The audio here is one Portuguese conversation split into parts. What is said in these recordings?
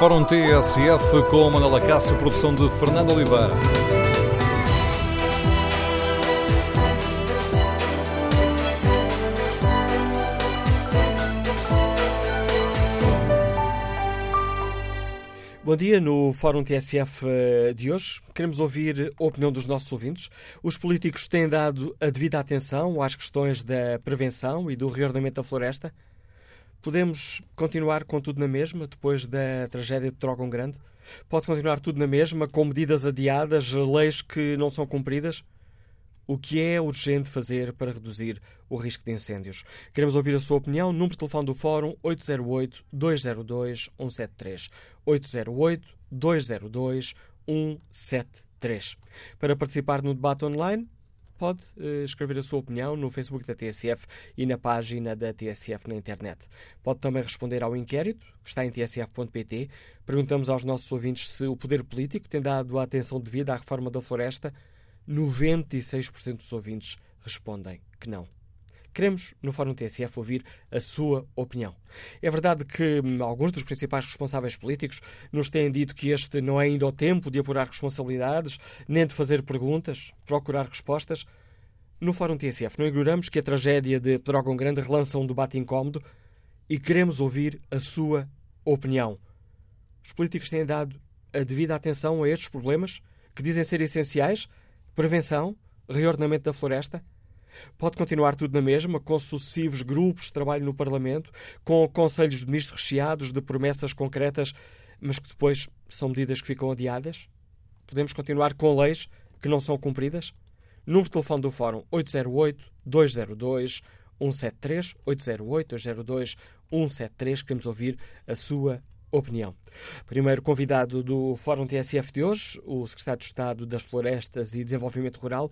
Fórum TSF com Manuela Cássio, produção de Fernando Oliveira. Bom dia. No Fórum TSF eh, de hoje, queremos ouvir a opinião dos nossos ouvintes. Os políticos têm dado a devida atenção às questões da prevenção e do reordenamento da floresta? Podemos continuar com tudo na mesma depois da tragédia de Trógão Grande? Pode continuar tudo na mesma, com medidas adiadas, leis que não são cumpridas? O que é urgente fazer para reduzir o risco de incêndios? Queremos ouvir a sua opinião. Número de telefone do Fórum 808-202-173. 808-202-173. Para participar no debate online, pode uh, escrever a sua opinião no Facebook da TSF e na página da TSF na internet. Pode também responder ao inquérito, que está em tsf.pt. Perguntamos aos nossos ouvintes se o poder político tem dado a atenção devida à reforma da floresta 96% dos ouvintes respondem que não. Queremos, no Fórum TSF, ouvir a sua opinião. É verdade que hum, alguns dos principais responsáveis políticos nos têm dito que este não é ainda o tempo de apurar responsabilidades, nem de fazer perguntas, procurar respostas. No Fórum TSF não ignoramos que a tragédia de Pedrógão Grande relança um debate incómodo e queremos ouvir a sua opinião. Os políticos têm dado a devida atenção a estes problemas, que dizem ser essenciais, Prevenção, reordenamento da floresta. Pode continuar tudo na mesma, com sucessivos grupos de trabalho no Parlamento, com conselhos de ministros recheados de promessas concretas, mas que depois são medidas que ficam adiadas? Podemos continuar com leis que não são cumpridas? Número de telefone do Fórum 808-202-173, 808-202-173. Queremos ouvir a sua opinião. Primeiro convidado do Fórum TSF de hoje, o Secretário de Estado das Florestas e Desenvolvimento Rural,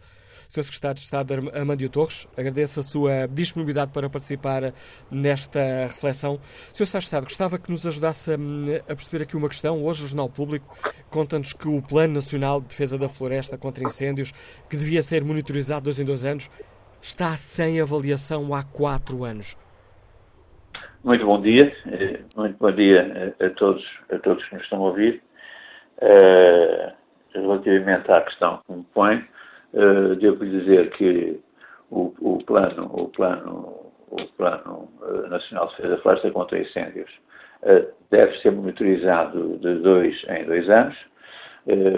Sr. Secretário de Estado Amandio Torres. Agradeço a sua disponibilidade para participar nesta reflexão. Sr. Secretário de Estado, gostava que nos ajudasse a, perceber aqui uma questão. Hoje o Jornal Público conta-nos que o Plano Nacional de Defesa da Floresta contra Incêndios, que devia ser monitorizado dois em dois anos, está sem avaliação há quatro anos. Muito bom dia, eh, muito bom dia a todos, a todos que nos estão a ouvir. Uh, relativamente à questão que me põe, uh, devo dizer que o, o, plano, o plano, o plano nacional de defesa da floresta contra incêndios uh, deve ser monitorizado de dois em dois anos.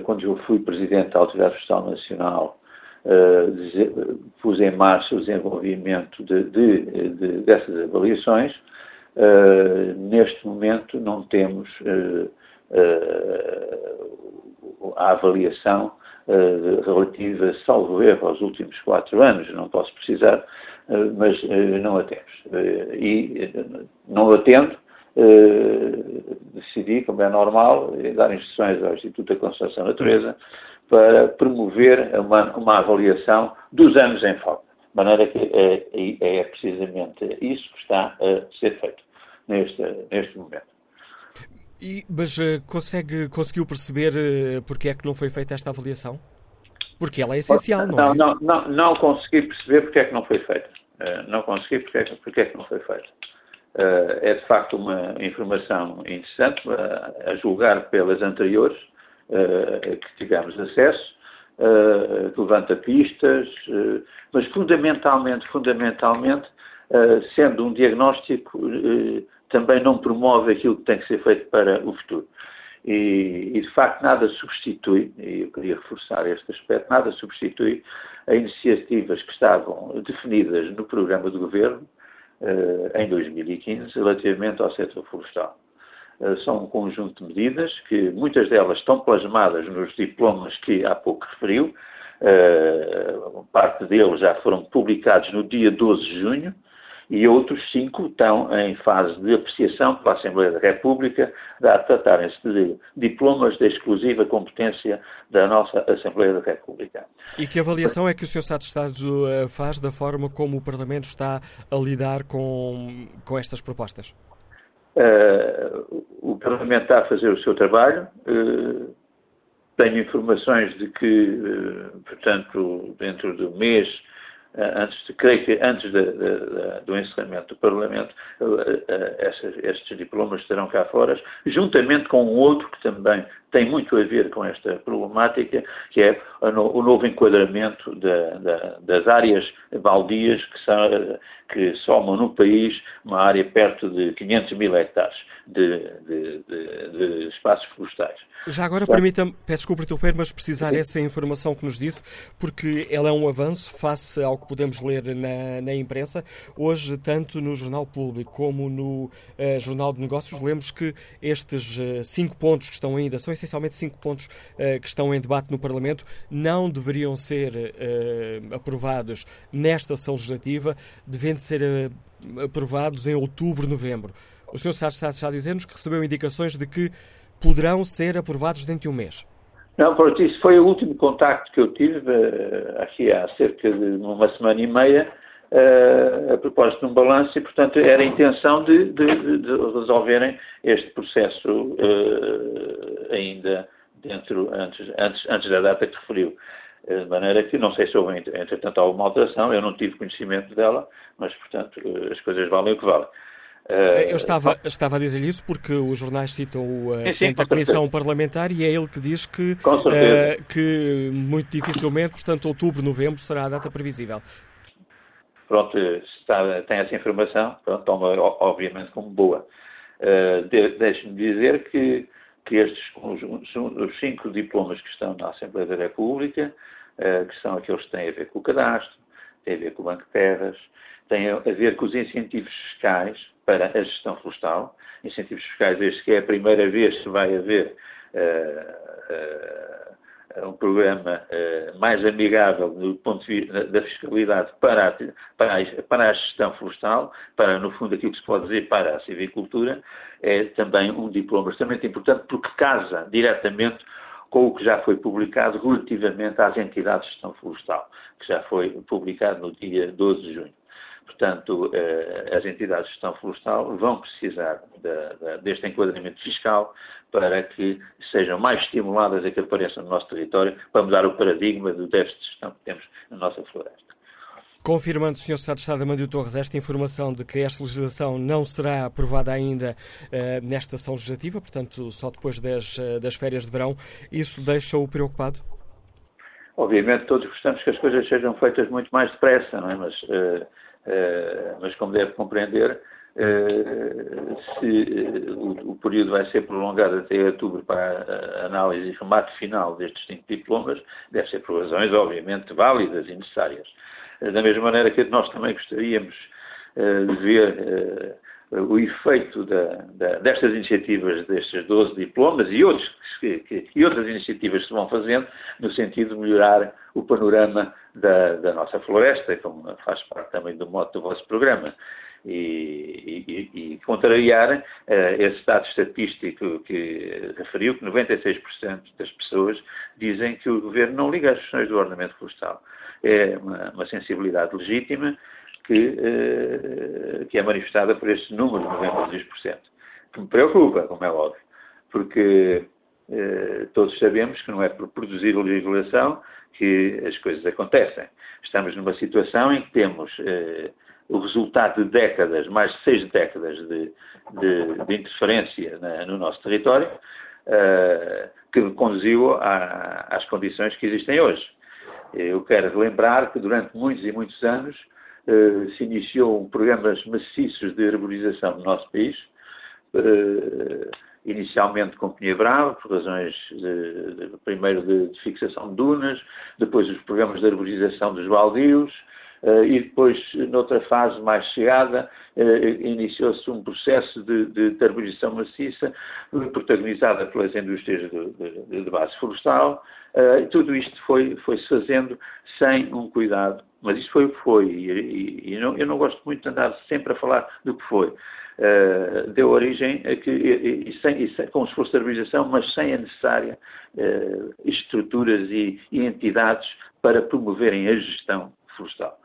quando eu fui presidente da Autoridade Fiscal Nacional, pus em marcha o desenvolvimento de, de, de, dessas avaliações neste momento não temos a avaliação relativa, salvo erro, aos últimos quatro anos, não posso precisar, mas não a temos. e não a tendo, decidi, como é normal, dar instruções ao Instituto da Conservação da Natureza para promover uma, uma avaliação dos anos em falta. De maneira que é, é, precisamente isso que está a ser feito neste, neste momento. E, mas uh, consegue, conseguiu perceber uh, porque é que não foi feita esta avaliação? Porque ela é essencial, não, não é? Não, não, não consegui perceber porque é que não foi feita. Uh, não consegui porque é, que, porque é que não foi feita. É de facto uma informação interessante, a julgar pelas anteriores que tivemos acesso, que levanta pistas, mas fundamentalmente, fundamentalmente, sendo um diagnóstico também não promove aquilo que tem que ser feito para o futuro. E, e, de facto nada substitui, e eu queria reforçar este aspecto, nada substitui as iniciativas que estavam definidas no programa de governo uh, em 2015 relativamente ao setor florestal. Uh, são um conjunto de medidas que muitas delas estão plasmadas nos diplomas que há pouco referiu, uh, parte deles já foram publicados no dia 12 de junho, e outros cinco estão em fase de apreciação pela Assembleia da República, a tratarem-se de diplomas de exclusiva competência da nossa Assembleia da República. E que avaliação é que o Sr. Estado de Estado eh, faz da forma como o Parlamento está a lidar com, com estas propostas? Uh, o Parlamento está a fazer o seu trabalho. Uh, tenho informações de que, uh, portanto, dentro do mês antes, de, creio que antes de, de, de, do encerramento do Parlamento, estes, estes diplomas estarão cá fora, juntamente com um outro que também tem muito a ver com esta problemática, que é o novo enquadramento das áreas baldias que, são, que somam no país uma área perto de 500 mil hectares de, de, de, de espaços florestais. Já agora, permita-me, peço desculpa interromper, mas precisar essa informação que nos disse, porque ela é um avanço face ao que podemos ler na, na imprensa. Hoje, tanto no Jornal Público como no uh, Jornal de Negócios, lemos que estes uh, cinco pontos que estão ainda, são essencialmente cinco pontos uh, que estão em debate no Parlamento, não deveriam ser aprovados nesta ação legislativa, devendo ser aprovados em outubro, novembro. O Sr. Sá está a dizer-nos que recebeu indicações de que poderão ser aprovados dentro de um mês. Não, pronto, isso foi o último contacto que eu tive uh, aqui há cerca de uma semana e meia, uh, a propósito de um balanço, e, portanto, era a intenção de, de, de resolverem este processo uh, ainda dentro, antes, antes, antes da data que referiu. De maneira que, não sei se houve, entretanto, alguma alteração, eu não tive conhecimento dela, mas, portanto, as coisas valem o que valem. Eu estava, estava a dizer isso porque os jornais citam o da Comissão Parlamentar e é ele que diz que, uh, que muito dificilmente, portanto, outubro, novembro será a data previsível. Pronto, está, tem essa informação, pronto, toma obviamente como boa. Uh, de, Deixe-me dizer que, que estes, os, os, cinco diplomas que estão na Assembleia da República, uh, que são aqueles que têm a ver com o cadastro, têm a ver com o Banco de Terras, têm a ver com os incentivos fiscais, para a gestão florestal. Incentivos fiscais, este que é a primeira vez que vai haver uh, uh, um programa uh, mais amigável do ponto de vista da fiscalidade para a, para, a, para a gestão florestal, para, no fundo, aquilo que se pode dizer para a civicultura, é também um diploma extremamente importante porque casa diretamente com o que já foi publicado relativamente às entidades de gestão florestal, que já foi publicado no dia 12 de junho. Portanto, eh, as entidades de gestão florestal vão precisar de, de, deste enquadramento fiscal para que sejam mais estimuladas a que apareçam no nosso território para mudar o paradigma do déficit de gestão que temos na nossa floresta. Confirmando, Sr. Secretário de Estado Amandio Torres, esta informação de que esta legislação não será aprovada ainda uh, nesta ação legislativa, portanto, só depois das, uh, das férias de verão, isso deixa-o preocupado? Obviamente, todos gostamos que as coisas sejam feitas muito mais depressa, não é? mas uh, eh, mas como deve compreender, eh, se eh, o, período vai ser prolongado até outubro para a análise e remate final destes cinco diplomas, deve ser por razões, obviamente, válidas e necessárias. Da mesma maneira que nós também gostaríamos de ver o efeito da, da, destas iniciativas, destes 12 diplomas e, outros, que, que, e outras iniciativas que se vão fazendo no sentido de melhorar o panorama da, da nossa floresta, como faz parte também do modo do vosso programa. E, e, e, contrariar uh, esse dado estatístico que referiu, que 96% das pessoas dizem que o governo não liga às questões do ordenamento florestal. É uma, uma sensibilidade legítima, que, eh, que é manifestada por este número de 92%, que me preocupa, como é óbvio, porque eh, todos sabemos que não é por produzir legislação que as coisas acontecem. Estamos numa situação em que temos eh, o resultado de décadas, mais de seis décadas de, de, de interferência na, no nosso território, que conduziu a, às condições que existem hoje. Eu quero lembrar que durante muitos e muitos anos eh, se iniciou programas maciços de arborização no nosso país, uh, inicialmente com Pinha Brava, por razões de, de, primeiro de, de, fixação de dunas, depois os programas de arborização dos baldios, e depois, noutra fase mais chegada, iniciou-se um processo de, de, arborização maciça, protagonizada pelas indústrias de, de base florestal, e tudo isto foi, foi-se fazendo sem um cuidado mas isso foi o que foi, e, e, e não, eu não gosto muito de andar sempre a falar do que foi. Uh, deu origem a que, e, sem, sem, com esforço de mas sem a necessária uh, estruturas e, entidades para promoverem a gestão florestal.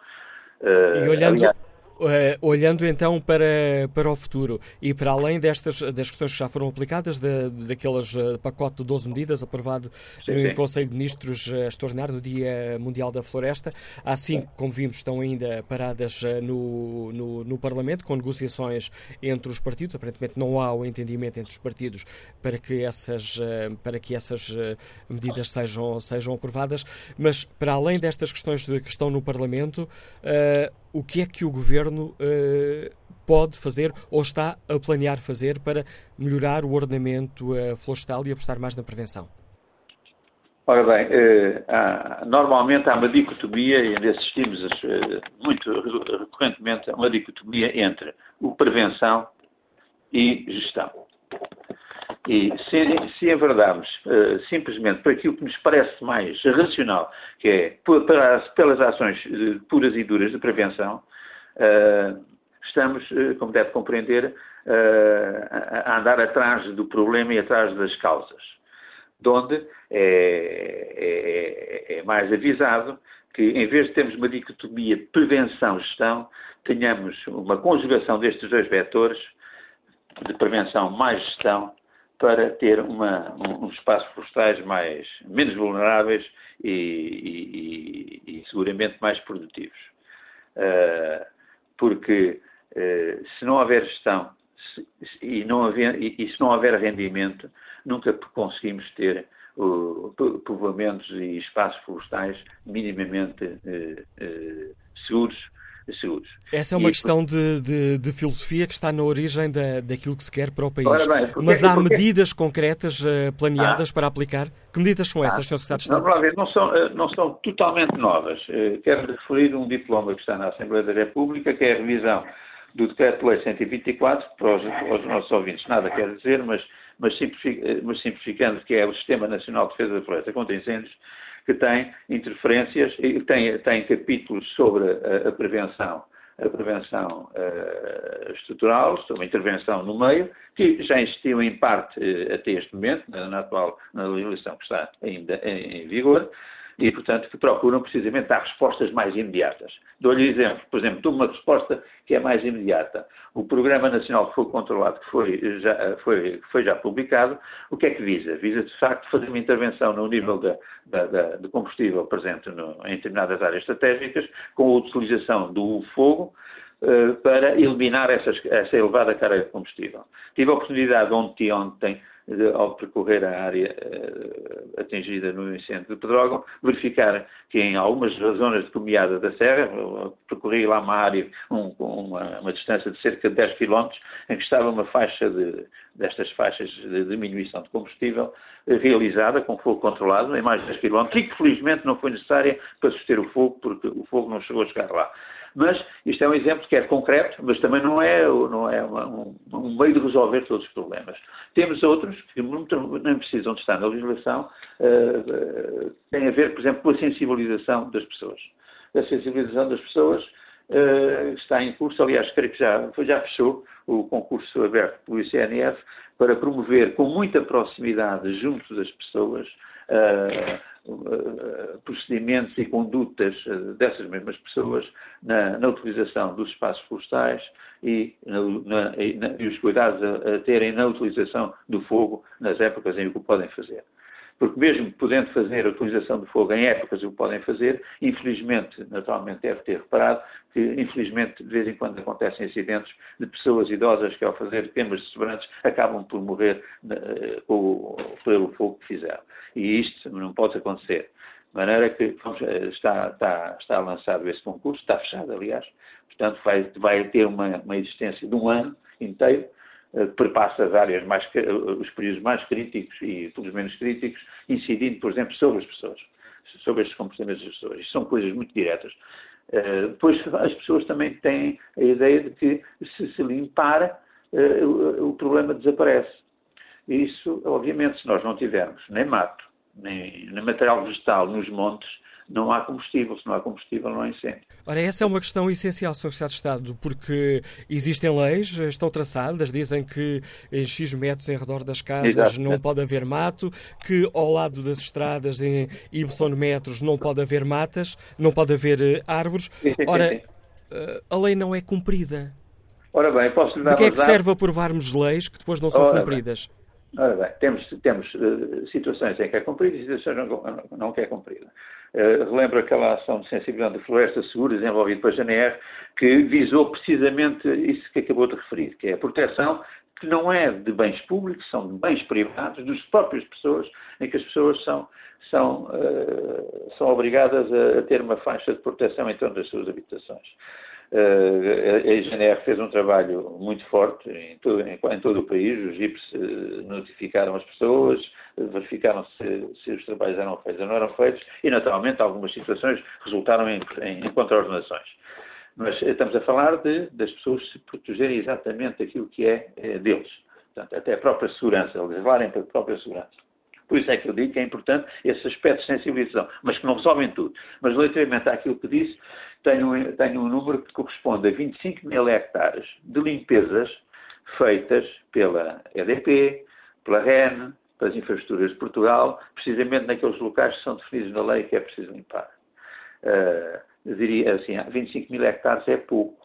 E olhando, aliás, Uh, olhando então para, para o futuro e para além destas das questões que já foram aplicadas, da, daqueles uh, pacote de 12 medidas aprovado sim, no. Conselho de Ministros uh, extraordinário no Dia Mundial da Floresta, há cinco, como vimos, estão ainda paradas no, no, no, Parlamento, com negociações entre os partidos. Aparentemente não há o entendimento entre os partidos para que essas, para que essas medidas sejam, sejam aprovadas, mas para além destas questões que estão no Parlamento, o que é que o Governo uh, pode fazer ou está a planear fazer para melhorar o ordenamento uh, florestal e apostar mais na prevenção? Ora bem, uh, há, normalmente há uma dicotomia, e ainda assistimos muito recorrentemente a uma dicotomia entre o prevenção e gestão. E se, se enverdarmos uh, simplesmente para aquilo que nos parece mais racional, que é para, pelas ações uh, puras e duras de prevenção, uh, estamos, como deve compreender, a, andar atrás do problema e atrás das causas. De onde é, é, é mais avisado que, em vez de termos uma dicotomia prevenção-gestão, tenhamos uma conjugação destes dois vetores de prevenção mais gestão para ter uma, um, um espaços florestais mais, menos vulneráveis e, e, e seguramente mais produtivos. Uh, porque uh, se não houver gestão se, e, não haver, e, e, se não houver rendimento, nunca conseguimos ter uh, povoamentos e espaços florestais minimamente uh, seguros seguros. Essa é uma e, questão de, de, de, filosofia que está na origem da, daquilo que se quer para o país. Bem, porque, Mas há porque... medidas concretas uh, planeadas ah. para aplicar? Que medidas são essas, ah. Sr. Secretário de Estado? Não, não, são, eh, não são totalmente novas. Uh, quero referir um diploma que está na Assembleia da República, que é a revisão do Decreto-Lei 124, para os, para os, nossos ouvintes nada quer dizer, mas, mas, mas simplificando, que é o Sistema Nacional de Defesa da Floresta contra Incêndios, que tem interferências tem, tem capítulos sobre a, a prevenção a prevenção uh, estrutural, sobre a intervenção no meio, que já existiu em parte uh, até este momento, na, na, atual na legislação que está ainda em, em vigor, e, portanto, que procuram precisamente dar respostas mais imediatas. Dou-lhe exemplo, por exemplo, de uma resposta que é mais imediata. O Programa Nacional de Fogo Controlado, que foi já, foi, foi já publicado, o que é que visa? Visa, de facto, fazer uma intervenção no nível da, de combustível presente no, em determinadas áreas estratégicas, com a utilização do fogo, uh, para eliminar essas, essa elevada carga de combustível. Tive a oportunidade ontem, ontem de, ao percorrer a área uh, atingida no incêndio de Pedrógão, verificar que em algumas zonas de comiada da Serra, percorri lá uma área com um, uma, uma, distância de cerca de 10 km, em que estava uma faixa de, destas faixas de diminuição de combustível uh, realizada com fogo controlado em mais de 10 km e que felizmente não foi necessária para suster o fogo, porque o fogo não chegou a chegar lá. Mas isto é um exemplo que é concreto, mas também não é, não é uma, um, um, meio de resolver todos os problemas. Temos outros que não precisam de estar na legislação, uh, uh, têm a ver, por exemplo, com a sensibilização das pessoas. A sensibilização das pessoas uh, está em curso, aliás, creio que já, já fechou o concurso aberto pelo ICNF para promover com muita proximidade junto das pessoas procedimentos e condutas dessas mesmas pessoas na, na utilização dos espaços florestais e, na, na, e, e os cuidados a, a, terem na utilização do fogo nas épocas em que o podem fazer. Porque mesmo podendo fazer a utilização do fogo em épocas o podem fazer, infelizmente, naturalmente deve ter reparado que infelizmente de vez em quando acontecem acidentes de pessoas idosas que ao fazer queimas de sobrantes acabam por morrer uh, pelo fogo que fizeram. E isto não pode acontecer. De maneira que vamos, eh, está, está, está lançado esse concurso, está fechado, aliás, portanto vai, vai ter uma, uma existência de um ano inteiro, perpassa as áreas mais, eh, os períodos mais críticos e os menos críticos, incidindo, por exemplo, sobre as pessoas, sobre estes comportamentos das pessoas. Isto são coisas muito diretas. Uh, depois as pessoas também têm a ideia de que se se limpar, uh, o problema desaparece. Isso, obviamente, se nós não tivermos nem mato, nem, nem material vegetal nos montes, não há combustível. Se não há combustível, não há incêndio. Ora, essa é uma questão essencial, Sr. Secretário de Estado, porque existem leis, estão traçadas, dizem que em X metros em redor das casas Exato. não pode haver mato, que ao lado das estradas em Y metros não pode haver matas, não pode haver eh, árvores. Ora, a lei não é cumprida. Ora bem, posso lhe dar De que é que serve aprovarmos leis que depois não são Ora cumpridas? Bem. Ora bem, temos, temos uh, situações em que é cumprida e situações em que não, não é cumprida. Uh, relembro aquela ação de sensibilização de floresta segura desenvolvida pela GNR, que visou precisamente isso que acabou de referir, que é a proteção que não é de bens públicos, são de bens privados, das próprias pessoas, em que as pessoas são, são, uh, são obrigadas a, a, ter uma faixa de proteção em torno das suas habitações. Uh, a IGNR fez um trabalho muito forte em todo, em, em todo o país, os IPs uh, notificaram as pessoas, verificaram se, se, os trabalhos eram feitos ou não eram feitos e, naturalmente, algumas situações resultaram em, em, em contraordenações. Mas estamos a falar de, das pessoas se protegerem exatamente daquilo que é, é deles. Portanto, até a própria segurança, eles levarem para a própria segurança. Por isso é que eu digo que é importante esse aspecto de sensibilização, mas que não resolvem tudo. Mas relativamente àquilo que disse, tenho, tenho um número que corresponde a 25 mil hectares de limpezas feitas pela EDP, pela REN, pelas infraestruturas de Portugal, precisamente naqueles locais que são definidos na lei que é preciso limpar. Uh, diria assim, 25 mil hectares é pouco,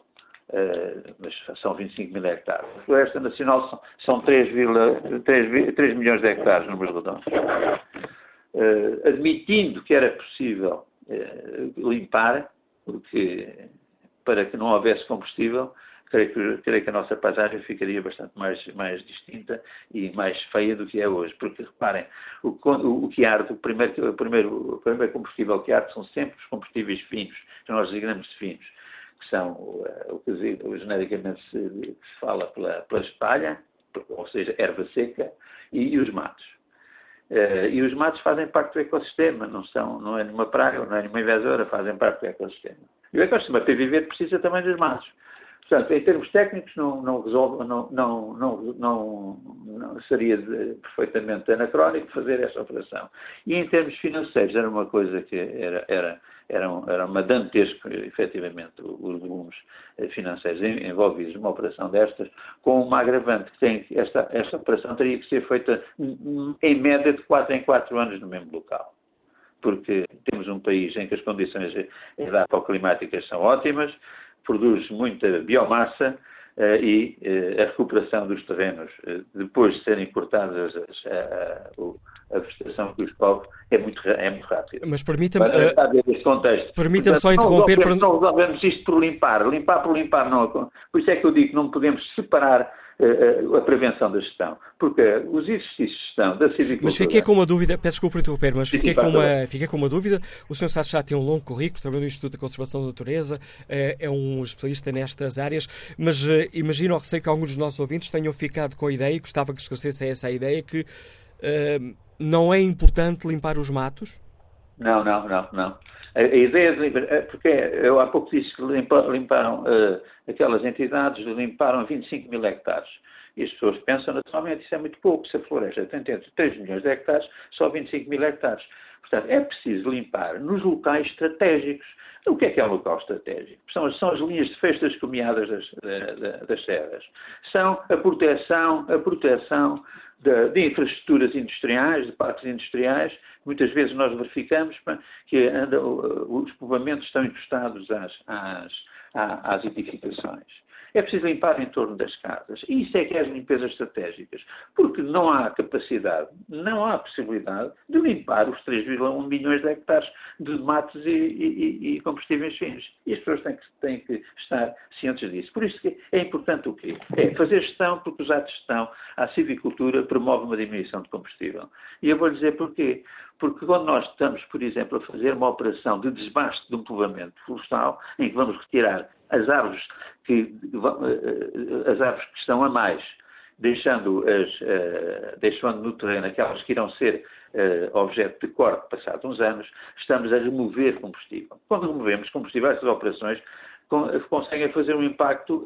uh, mas são 25 mil hectares. A floresta nacional são, são 3, 3, 3 milhões de hectares, números redondos. Uh, admitindo que era possível uh, limpar, porque para que não houvesse combustível, creio que, creio que a nossa paisagem ficaria bastante mais, mais distinta e mais feia do que é hoje. Porque, reparem, o, o, o que arde, o primeiro, o, primeiro, o primeiro combustível que arde são sempre os combustíveis finos, que nós designamos de finos, que são o que genericamente se fala pela, pela espalha, ou seja, erva seca, e, e os matos. Uh, e os matos fazem parte do ecossistema, não, são, não é nenhuma praga, não é nenhuma invasora, fazem parte do ecossistema. E o ecossistema, para viver, precisa também dos matos. Portanto, em termos técnicos, não, não resolve, não, não, não, não, seria perfeitamente anacrónico fazer essa operação. E em termos financeiros, era uma coisa que era, era, era, um, era uma dantesco, efetivamente, os volumes financeiros envolvidos numa operação destas, com uma agravante que tem, esta, esta operação teria que ser feita em média de 4 em 4 anos no mesmo local porque temos um país em que as condições climáticas são ótimas, produz muita biomassa uh, e uh, a recuperação dos terrenos, uh, depois de serem cortadas as, a, a, vegetação que os cobre, é muito, é muito rápida. Mas permita-me. Permita-me só interromper. Não resolvemos, não resolvemos isto por limpar. Limpar por limpar não. Por isso é que eu digo que não podemos separar a prevenção da gestão. Porque os exercícios de gestão da civicultura... Mas fiquei com uma dúvida, peço desculpa por interromper, mas fiquei com, uma, fiquei com uma dúvida. O Sr. Sá já tem um longo currículo, trabalhou no Instituto de Conservação da Natureza, é, é um especialista nestas áreas, mas eh, imagino ou receio que alguns dos nossos ouvintes tenham ficado com a ideia, e gostava que esclarecesse essa ideia, que uh, não é importante limpar os matos? Não, não, não, não. A, a ideia de limpar, eh, porque eu há pouco disse que limparam, uh, aquelas entidades, limparam 25 mil hectares. E as pessoas pensam naturalmente, isso é muito pouco, se a floresta tem entre 3 milhões de hectares, só 25 mil hectares. Portanto, é preciso limpar nos locais estratégicos. O que é que é um local estratégico? São, são as linhas de festas comiadas das, das, das serras. São a proteção, a proteção de, de, infraestruturas industriais, de parques industriais. Muitas vezes nós verificamos que anda, os povoamentos estão encostados às, às, às edificações. É preciso limpar em torno das casas. E isso é que é as limpezas estratégicas. Porque não há capacidade, não há possibilidade de limpar os 3,1 milhões de hectares de matos e, e, e, combustíveis finos. E as pessoas têm que, têm que estar cientes disso. Por isso é importante o quê? É fazer gestão, porque os atos de gestão, a civicultura promove uma diminuição de combustível. E eu vou dizer porquê. Porque quando nós estamos, por exemplo, a fazer uma operação de desbaste de um povoamento florestal, em que vamos retirar as árvores que, as árvores que estão a mais, deixando, as, uh, deixando no terreno aquelas que irão ser objeto de corte passados uns anos, estamos a remover combustível. Quando removemos combustível, essas operações conseguem fazer um impacto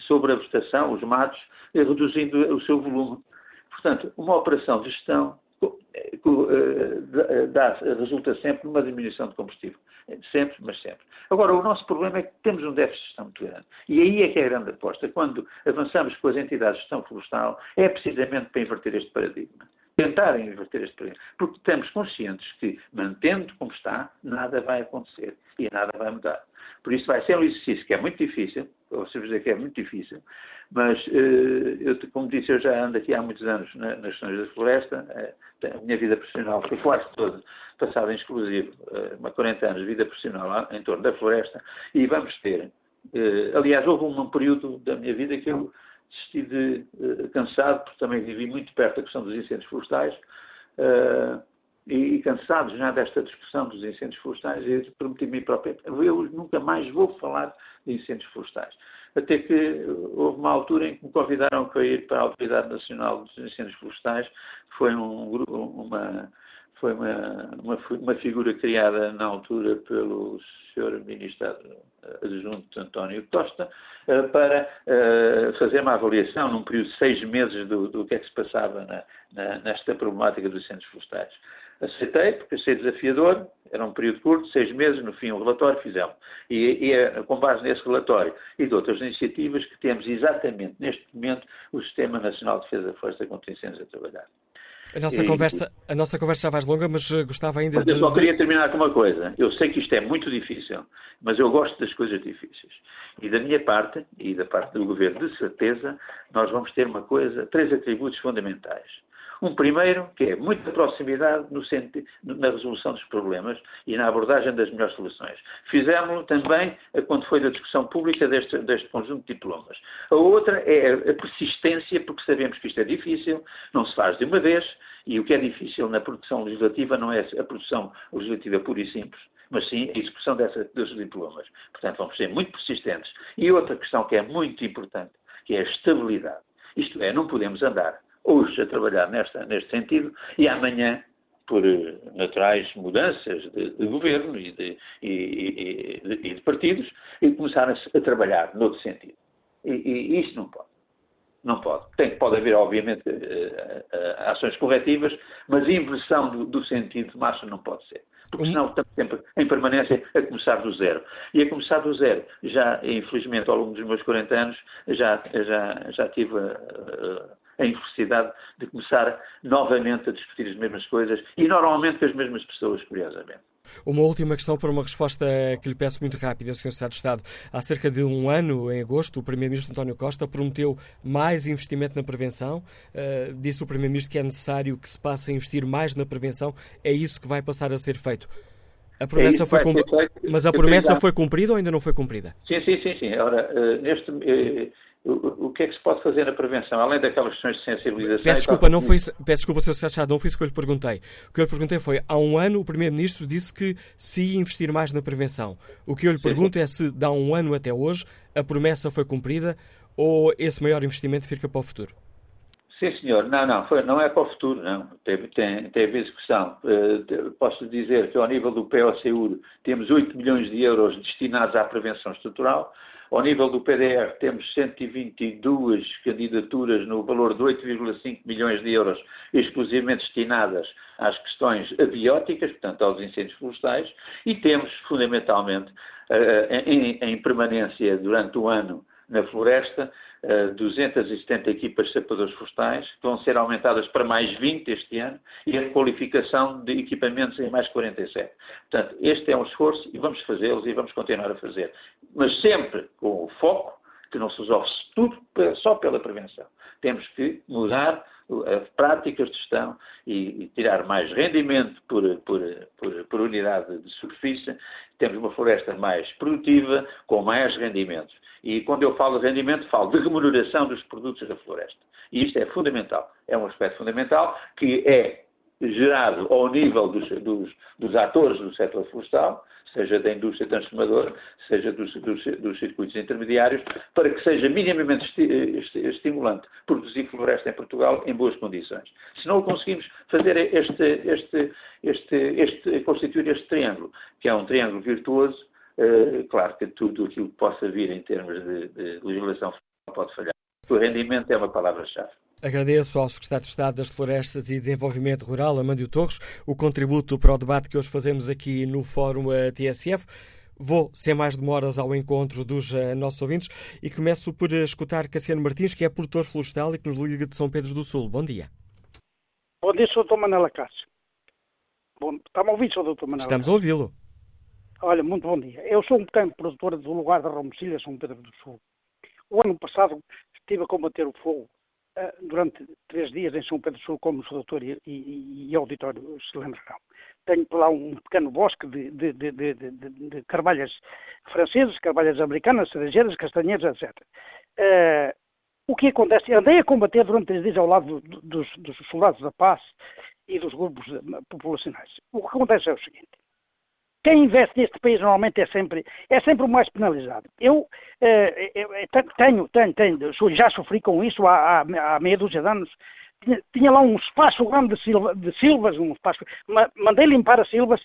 sobre a vegetação, os matos, reduzindo o seu volume. Portanto, uma operação de gestão dá, resulta sempre numa diminuição de combustível. Sempre, mas sempre. Agora, o nosso problema é que temos um déficit de gestão muito grande. E aí é que é a grande aposta. Quando avançamos com as entidades de gestão florestal, é precisamente para inverter este paradigma. Tentarem inverter este paradigma. Porque estamos conscientes que, mantendo como está, nada vai acontecer e nada vai mudar. Por isso vai ser um exercício que é muito difícil, vocês dizer que é muito difícil, mas, eh, eu, como disse, eu já ando aqui há muitos anos nas questões da floresta, eh, a minha vida profissional foi quase toda passada em exclusivo, há 40 anos de vida profissional em torno da floresta, e vamos ter, aliás, houve um período da minha vida que eu desisti de, cansado, porque também vivi muito perto da questão dos incêndios florestais, e, e cansados já desta discussão dos incêndios florestais, eu prometi a mim próprio, eu nunca mais vou falar de incêndios florestais. Até que houve uma altura em que me convidaram para ir para a Autoridade Nacional dos Incêndios Florestais, foi um, uma, foi uma, uma, uma, figura criada na altura pelo Sr. Ministro Adjunto António Costa, eh, para eh, fazer uma avaliação num período de seis meses do, do que é que se passava na, na, nesta problemática dos incêndios florestais. Aceitei, porque achei desafiador, era um período curto, seis meses, no fim o relatório fizemos. E, e é com base nesse relatório e de outras iniciativas que temos exatamente neste momento o Sistema Nacional de Defesa da Força contra Incêndios a trabalhar. A nossa, e, conversa, a nossa conversa já vai longa, mas eh, gostava ainda mas de... Eu só queria terminar com uma coisa. Eu sei que isto é muito difícil, mas eu gosto das coisas difíceis. E da minha parte, e da parte do Governo, de certeza, nós vamos ter uma coisa, três atributos fundamentais. Um primeiro, que é muita proximidade no na resolução dos problemas e na abordagem das melhores soluções. Fizemos-lo também quando foi da discussão pública deste, deste conjunto de diplomas. A outra é a persistência, porque sabemos que isto é difícil, não se faz de uma vez, e o que é difícil na produção legislativa não é a produção legislativa pura e simples, mas sim a execução dessa, desses diplomas. Portanto, vamos ser muito persistentes. E outra questão que é muito importante, que é a estabilidade. Isto é, não podemos andar hoje a trabalhar nesta, neste sentido e amanhã, por eh, naturais mudanças de, de governo e de, e, e, e de, partidos, e começar a, a trabalhar noutro sentido. E, isso não pode. Não pode. Tem, pode haver, obviamente, eh, eh, ações corretivas, mas inversão do, do sentido de massa não pode ser. Porque senão estamos sempre em permanência a começar do zero. E a começar do zero, já, infelizmente, ao longo dos meus 40 anos, já, já, já tive a, a infelicidade de começar novamente a discutir as mesmas coisas e normalmente com as mesmas pessoas, curiosamente. Uma última questão para uma resposta que lhe peço muito rápida, Sr. Secretário de Estado. Há cerca de um ano, em agosto, o Primeiro-Ministro António Costa prometeu mais investimento na prevenção. Uh, disse o Primeiro-Ministro que é necessário que se passe a investir mais na prevenção. É isso que vai passar a ser feito. A promessa é foi cumprida. Mas a promessa foi cumprida ou ainda não foi cumprida? Sim, sim, sim. sim. Ora, uh, neste, uh, o, que é que se pode fazer na prevenção, além daquelas questões de sensibilização? Peço desculpa, não foi, peço desculpa, Sr. Secretário, não foi isso que eu lhe perguntei. O que eu lhe perguntei foi, há um ano o Primeiro-Ministro disse que se ia investir mais na prevenção. O que eu lhe pergunto é se, dá um ano até hoje, a promessa foi cumprida ou esse maior investimento fica para o futuro? Sim, senhor. Não, não, foi, não é para o futuro, não. Teve, tem, teve execução. Uh, posso dizer que ao nível do POCUR temos 8 milhões de euros destinados à prevenção estrutural, ao nível do PDR, temos 122 candidaturas no valor de 8,5 milhões de euros, exclusivamente destinadas às questões abióticas, portanto, aos incêndios florestais, e temos, fundamentalmente, eh, em permanência durante o ano na floresta, 270 eh, equipas de sapadores florestais, que vão ser aumentadas para mais 20 este ano, e a qualificação de equipamentos em mais 47. Portanto, este é um esforço e vamos fazê-los e vamos continuar a fazer. Mas sempre com o foco que não se resolve tudo só pela prevenção. Temos que mudar as práticas de gestão e, e tirar mais rendimento por, por, por, por, unidade de superfície. Temos uma floresta mais produtiva, com mais rendimentos. E quando eu falo de rendimento, falo de remuneração dos produtos da floresta. E isto é fundamental. É um aspecto fundamental que é gerado ao nível dos, dos, dos atores do setor florestal, seja da indústria transformadora, seja dos, dos, dos, circuitos intermediários, para que seja minimamente esti estimulante produzir floresta em Portugal em boas condições. Se não conseguimos fazer este, este, este, este, constituir este triângulo, que é um triângulo virtuoso, eh, claro que tudo aquilo que possa vir em termos de, de legislação pode falhar. O rendimento é uma palavra-chave. Agradeço ao Secretário de Estado das Florestas e Desenvolvimento Rural, Amândio Torres, o contributo para o debate que hoje fazemos aqui no Fórum eh, TSF. Vou, sem mais demoras, ao encontro dos uh, nossos ouvintes e começo por uh, escutar Cassiano Martins, que é produtor florestal e que nos liga de São Pedro do Sul. Bom dia. Bom dia, Sr. Dr. Manela Cássio. Bom, está-me a ouvir, Sr. Dr. Manela Estamos a ouvi-lo. Olha, muito bom dia. Eu sou um pequeno produtor do lugar da Romocilha, São Pedro do Sul. O ano passado estive a combater o fogo durante três dias em São Pedro do Sul, como o doutor e, e, e auditório se lembrarão. Tenho por lá um pequeno bosque de, de, de, de carvalhas francesas, carvalhas americanas, cerejeiras, castanheiras, etc. Uh, o que acontece? Andei a combater durante três dias ao lado do, dos, dos soldados da paz e dos grupos populacionais. O que acontece é o seguinte quem investe neste país normalmente é sempre, é sempre o mais penalizado. Eu, eh, tenho, tenho, tenho, já sofri com isso há, há, há meia dúzia de anos. Tinha, tinha, lá um espaço grande de, silva, de silvas, um espaço, mandei limpar as silvas,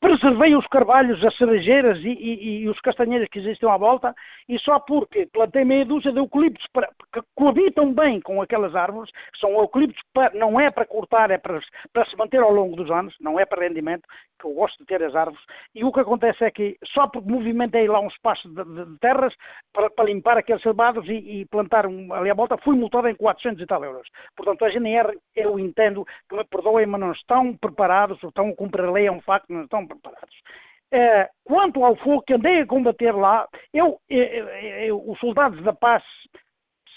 preservei os carvalhos, as cerejeiras e, e, e, os castanheiros que existem à volta, e só porque plantei meia dúzia de eucaliptos para, que coabitam bem com aquelas árvores, que são eucaliptos, para, não é para cortar, é para, para se manter ao longo dos anos, não é para rendimento, que eu gosto de ter as árvores, e o que acontece é que só porque movimentei lá um espaço de, de, de terras para, para, limpar aqueles selvados e, e plantar um, ali à volta, fui multado em 400 e tal euros. Portanto, a GNR, eu entendo que me perdoem, mas não estão preparados, estão a cumprir a lei, é um facto, não estão preparados. É, quanto ao fogo que andei a combater lá, eu, eu, eu, os soldados da paz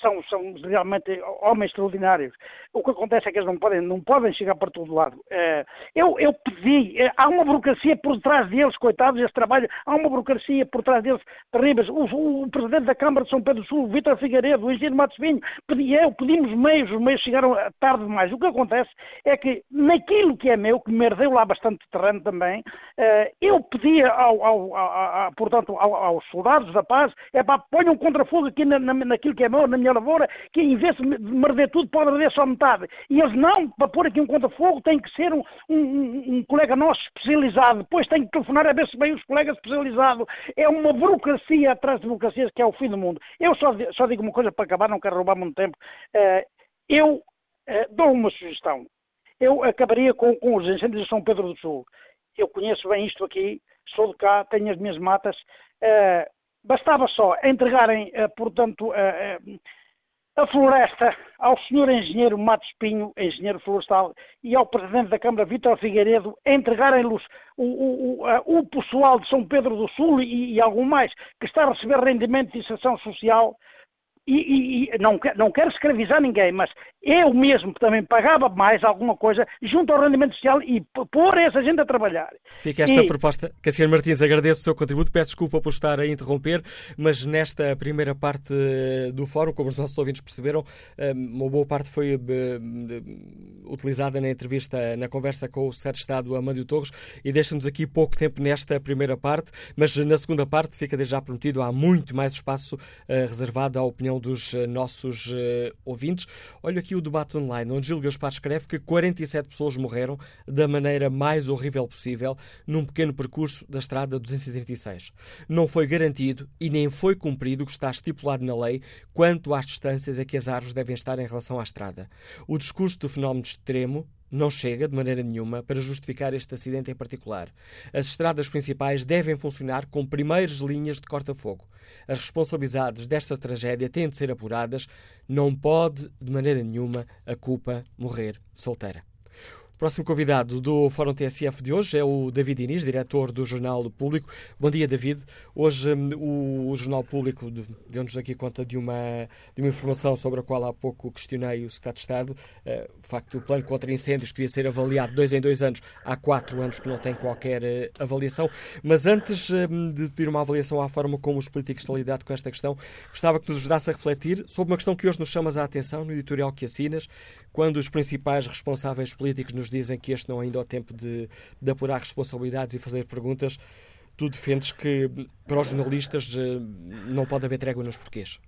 são, são realmente homens extraordinários. O que acontece é que eles não podem, não podem chegar para todo lado. Eh, eu, eu pedi, eh, há uma burocracia por trás deles, coitados, esse trabalho, há uma burocracia por trás deles terríveis. O, o Presidente da Câmara de São Pedro do Sul, Vítor Figueiredo, o Engenheiro Matos Vinho, pedi eu, pedimos meios, os meios chegaram tarde demais. O que acontece é que naquilo que é meu, que me herdeu lá bastante terreno também, eh, eu pedia ao, ao, ao, portanto, aos soldados da paz, é para ponham um contrafogo aqui na, na, naquilo que é meu, na minha lavoura, que em vez de merder tudo, pode arder só metade. E eles não, para pôr aqui um conta-fogo, tem que ser um, um, um, colega nosso especializado. Depois tem que telefonar a ver se vem os colegas especializados. É uma burocracia atrás de burocracias que é o fim do mundo. Eu só, só digo uma coisa para acabar, não quero roubar muito tempo. Uh, eu uh, dou uma sugestão. Eu acabaria com, com os incêndios de São Pedro do Sul. Eu conheço bem isto aqui, sou de cá, tenho as minhas matas. Uh, bastava só entregarem, portanto, a floresta ao senhor engenheiro Matos Pinho, engenheiro florestal, e ao presidente da Câmara, Vítor Figueiredo, entregarem-los o, o, o, o, pessoal de São Pedro do Sul e, e algum mais que está a receber rendimento de inserção social e, e, não, não quero escravizar ninguém, mas eu mesmo também pagava mais alguma coisa junto ao rendimento social e pôr essa gente a trabalhar. Fica esta e... proposta. Cassiano Martins, agradeço o seu contributo, peço desculpa por estar a interromper, mas nesta primeira parte eh, do fórum, como os nossos ouvintes perceberam, eh, uma boa parte foi eh, utilizada na entrevista, na conversa com o Secretário de Estado, Amandio Torres, e deixa-nos aqui pouco tempo nesta primeira parte, mas na segunda parte, fica desde já prometido, há muito mais espaço reservado à opinião dos eh, nossos uh, ouvintes. Olha aqui o debate online, onde Gil Gaspar escreve que 47 pessoas morreram da maneira mais horrível possível num pequeno percurso da estrada 236. Não foi garantido e nem foi cumprido o que está estipulado na lei quanto às distâncias a que as árvores devem estar em relação à estrada. O discurso do fenómeno extremo não chega, de maneira nenhuma, para justificar este acidente em particular. As estradas principais devem funcionar com primeiras linhas de corta-fogo. As responsabilidades desta tragédia têm de ser apuradas. Não pode, de maneira nenhuma, a culpa morrer solteira. Próximo convidado do Fórum TSF de hoje é o David Inês, diretor do Jornal Público. Bom dia, David. Hoje um, o, Jornal Público deu-nos aqui conta de uma, de uma informação sobre a qual há pouco questionei o Secretário de Estado. Uh, o facto do plano contra incêndios que devia ser avaliado dois em dois anos, há quatro anos que não tem qualquer uh, avaliação. Mas antes uh, de pedir uma avaliação à forma como os políticos têm lidado com esta questão, gostava que nos ajudasse a refletir sobre uma questão que hoje nos chamas a atenção no editorial que assinas, quando os principais responsáveis políticos nos dizem que este não é ainda o tempo de, de apurar responsabilidades e fazer perguntas, tu defendes que para os jornalistas eh, não pode haver trégua nos porquês.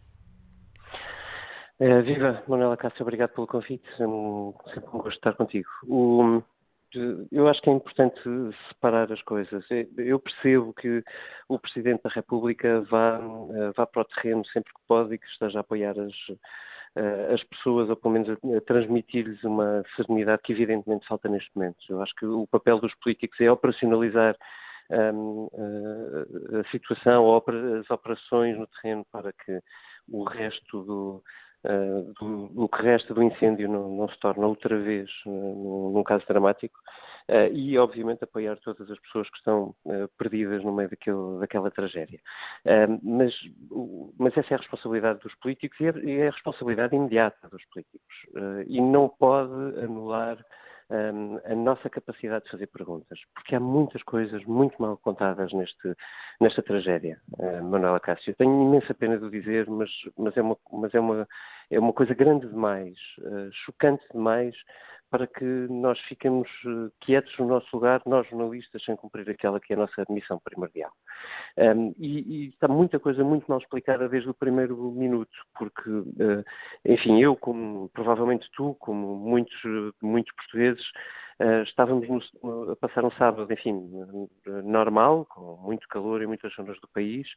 É, viva, Manuela Cássio, obrigado pelo convite. É sempre um gosto estar contigo. O, eu acho que é importante separar as coisas. Eu percebo que o Presidente da República vá, eh, vá para o terreno sempre que pode e que esteja a apoiar as, as pessoas, ou pelo menos a, transmitir-lhes uma serenidade que evidentemente falta neste momento. Eu acho que o papel dos políticos é operacionalizar um, uh, a situação, as operações no terreno para que o resto do, Uh, do, do, que resta do incêndio não, não, se torna outra vez uh, num, num, caso dramático. Uh, e, obviamente, apoiar todas as pessoas que estão uh, perdidas no meio daquela tragédia. Uh, mas, mas essa é a responsabilidade dos políticos e é, é a responsabilidade imediata dos políticos. e não pode anular um, a nossa capacidade de fazer perguntas, porque há muitas coisas muito mal contadas neste, nesta tragédia, Manuela Cássio. Tenho imensa pena de o dizer, mas, mas, é, uma, mas é, uma, é uma coisa grande demais, chocante demais, para que nós fiquemos eh, quietos no nosso lugar, nós jornalistas, sem cumprir aquela que é a nossa missão primordial. Um, e, e, está muita coisa muito mal explicada desde o primeiro minuto, porque, uh, enfim, eu, como provavelmente tu, como muitos, muitos portugueses, Uh, estávamos no, a passar um sábado, enfim, normal, com muito calor em muitas zonas do país,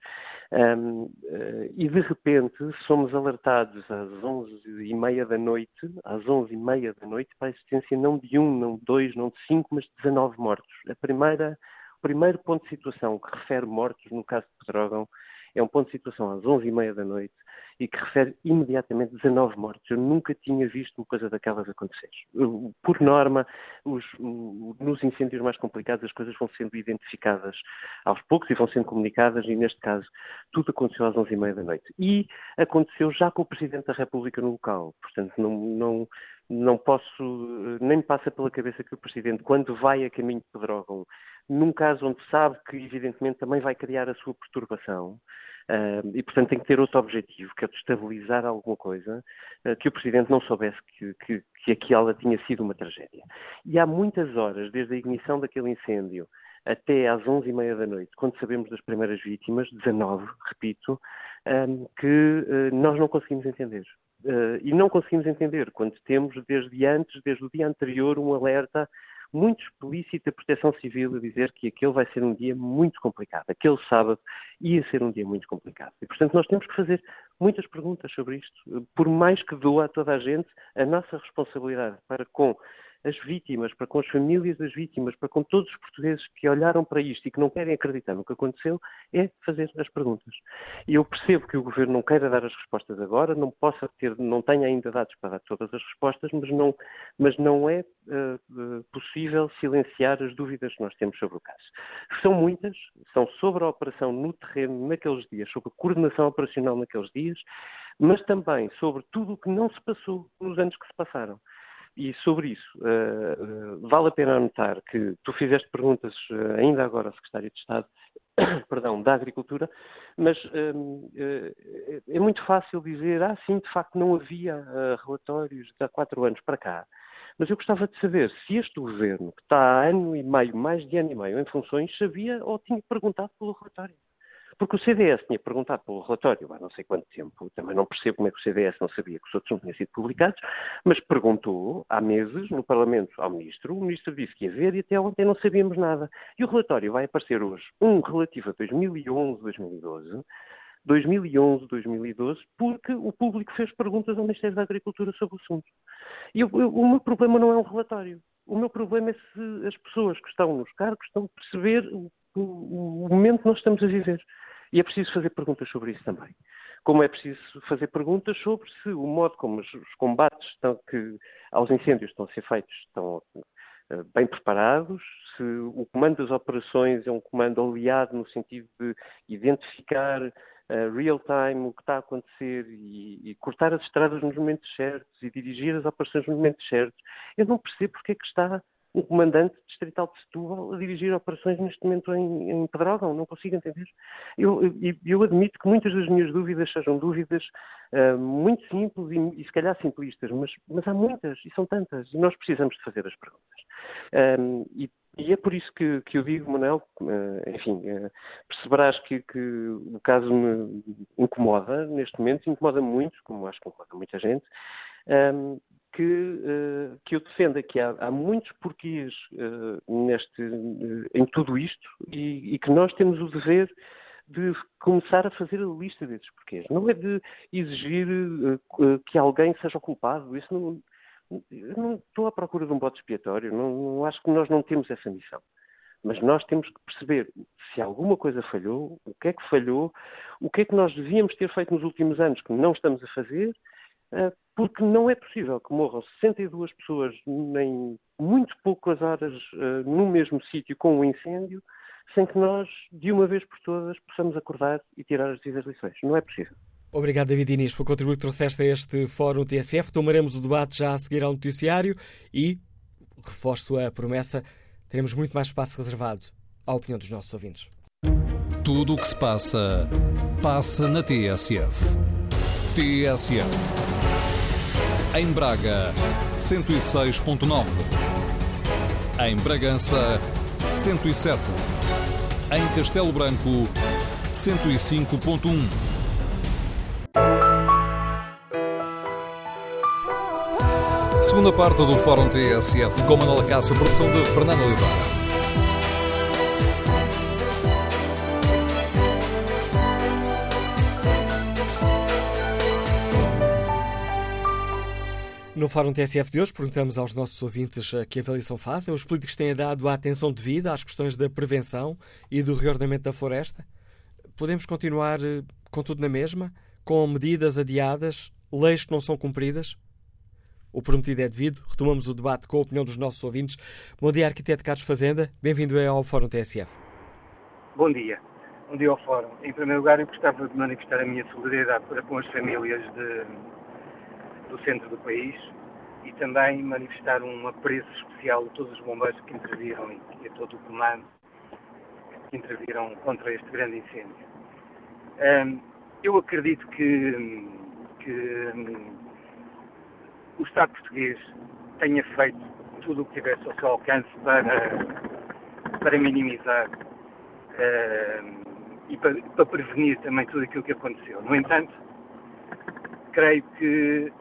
um, uh, e de repente somos alertados às onze e meia da noite, às onze e meia da noite, para a existência não de um, não de dois, não de cinco, mas de 19 mortos. A primeira, o primeiro ponto de situação que refere mortos no caso de Pedrógão é um ponto de situação às onze e meia da noite e que refere imediatamente 19 mortes. Eu nunca tinha visto uma coisa daquelas acontecer. Por norma, os, nos incêndios mais complicados as coisas vão sendo identificadas aos poucos e vão sendo comunicadas e neste caso tudo aconteceu às onze e meia da noite. E aconteceu já com o Presidente da República no local. Portanto, não, não, não posso, nem me passa pela cabeça que o Presidente, quando vai a caminho de Pedrógão, num caso onde sabe que evidentemente também vai criar a sua perturbação, Uh, e, portanto, tem que ter outro objetivo, que é destabilizar alguma coisa, uh, que o Presidente não soubesse que, que, que aquela tinha sido uma tragédia. E há muitas horas, desde a ignição daquele incêndio até às onze e meia da noite, quando sabemos das primeiras vítimas, 19, repito, um, que uh, nós não conseguimos entender. e não conseguimos entender quando temos, desde antes, desde o dia anterior, um alerta muito explícita a Proteção Civil a dizer que aquele vai ser um dia muito complicado. Aquele sábado ia ser um dia muito complicado. E, portanto, nós temos que fazer muitas perguntas sobre isto. Por mais que doa a toda a gente, a nossa responsabilidade para com as vítimas, para com as famílias das vítimas, para com todos os portugueses que olharam para isto e que não querem acreditar no que aconteceu, é fazer as perguntas. E eu percebo que o Governo não queira dar as respostas agora, não possa ter, não tenha ainda dados para dar todas as respostas, mas não, mas não é uh, possível silenciar as dúvidas que nós temos sobre o caso. São muitas, são sobre a operação no terreno naqueles dias, sobre a coordenação operacional naqueles dias, mas também sobre tudo o que não se passou nos anos que se passaram. E sobre isso, uh, vale a pena anotar que tu fizeste perguntas uh, ainda agora ao Secretário de Estado perdão, da Agricultura, mas uh, é muito fácil dizer, ah, sim, de facto não havia relatórios de há quatro anos para cá. Mas eu gostava de saber se este governo, que está há ano e meio, mais de ano e meio em funções, sabia ou tinha perguntado pelo relatório. Porque o CDS tinha perguntado pelo relatório há não sei quanto tempo, também não percebo como é que o CDS não sabia que os outros não tinham sido publicados, mas perguntou há meses no Parlamento ao Ministro, o Ministro disse que ia ver e até ontem não sabíamos nada. E o relatório vai aparecer hoje, um relativo a 2011, 2012, 2011, 2012, porque o público fez perguntas ao Ministério da Agricultura sobre o assunto. E eu, eu, o meu problema não é um relatório. O meu problema é se as pessoas que estão nos cargos estão a perceber o, o, o momento que nós estamos a viver. E é preciso fazer perguntas sobre isso também. Como é preciso fazer perguntas sobre se o modo como os, combates estão, que, aos incêndios estão a ser feitos estão uh, bem preparados, se o comando das operações é um comando aliado no sentido de identificar uh, real time o que está a acontecer e, e, cortar as estradas nos momentos certos e dirigir as operações nos momentos certos. Eu não percebo porque é que está um comandante distrital de Setúbal a dirigir operações neste momento em, em Pedrógão, não consigo entender. Eu, eu, eu, admito que muitas das minhas dúvidas sejam dúvidas uh, muito simples e, e, se calhar simplistas, mas, mas, há muitas e são tantas e nós precisamos de fazer as perguntas. Um, e, e, é por isso que, que eu digo, Manuel, uh, enfim, uh, perceberás que, que, o caso me incomoda neste momento, incomoda muito, como acho que incomoda muita gente, um, que, uh, que eu defenda que há, há muitos porquês uh, neste, uh, em tudo isto e, e, que nós temos o dever de começar a fazer a lista desses porquês. Não é de exigir que alguém seja culpado. Isso não, não estou à procura de um bote expiatório. Não, não acho que nós não temos essa missão. Mas nós temos que perceber se alguma coisa falhou, o que é que falhou, o que é que nós devíamos ter feito nos últimos anos que não estamos a fazer uh, porque não é possível que morram 62 pessoas em muito poucas horas uh, no mesmo sítio com um incêndio, sem que nós, de uma vez por todas, possamos acordar e tirar as devidas lições. Não é possível. Obrigado, David Inês, pelo contributo que trouxeste a este Fórum TSF. Tomaremos o debate já a seguir ao noticiário e, reforço a promessa, teremos muito mais espaço reservado à opinião dos nossos ouvintes. Tudo o que se passa, passa na TSF. TSF. Em Braga, 106.9. Em Bragança, 107. Em Castelo Branco, 105.1. Segunda parte do Fórum TSF com Manuela Cássio, produção de Fernando Oliveira. No Fórum TSF de hoje, perguntamos aos nossos ouvintes eh, que avaliação fazem. Os políticos têm dado a atenção devida às questões da prevenção e do reordenamento da floresta? Podemos continuar eh, com tudo na mesma? Com medidas adiadas, leis que não são cumpridas? O prometido é devido. Retomamos o debate com a opinião dos nossos ouvintes. Bom dia, arquiteto Carlos Fazenda. Bem-vindo ao Fórum TSF. Bom dia. Bom dia ao Fórum. Em primeiro lugar, eu gostava de manifestar a minha solidariedade para com as famílias de, do centro do país e também manifestar um apreço especial a todos os bombeiros que interviram e a todo o comando que interviram contra este grande incêndio. Um, eu acredito que, que o Estado português tenha feito tudo o que tivesse ao seu alcance para, para minimizar uh, e para, para, prevenir também tudo aquilo que aconteceu. No entanto, creio que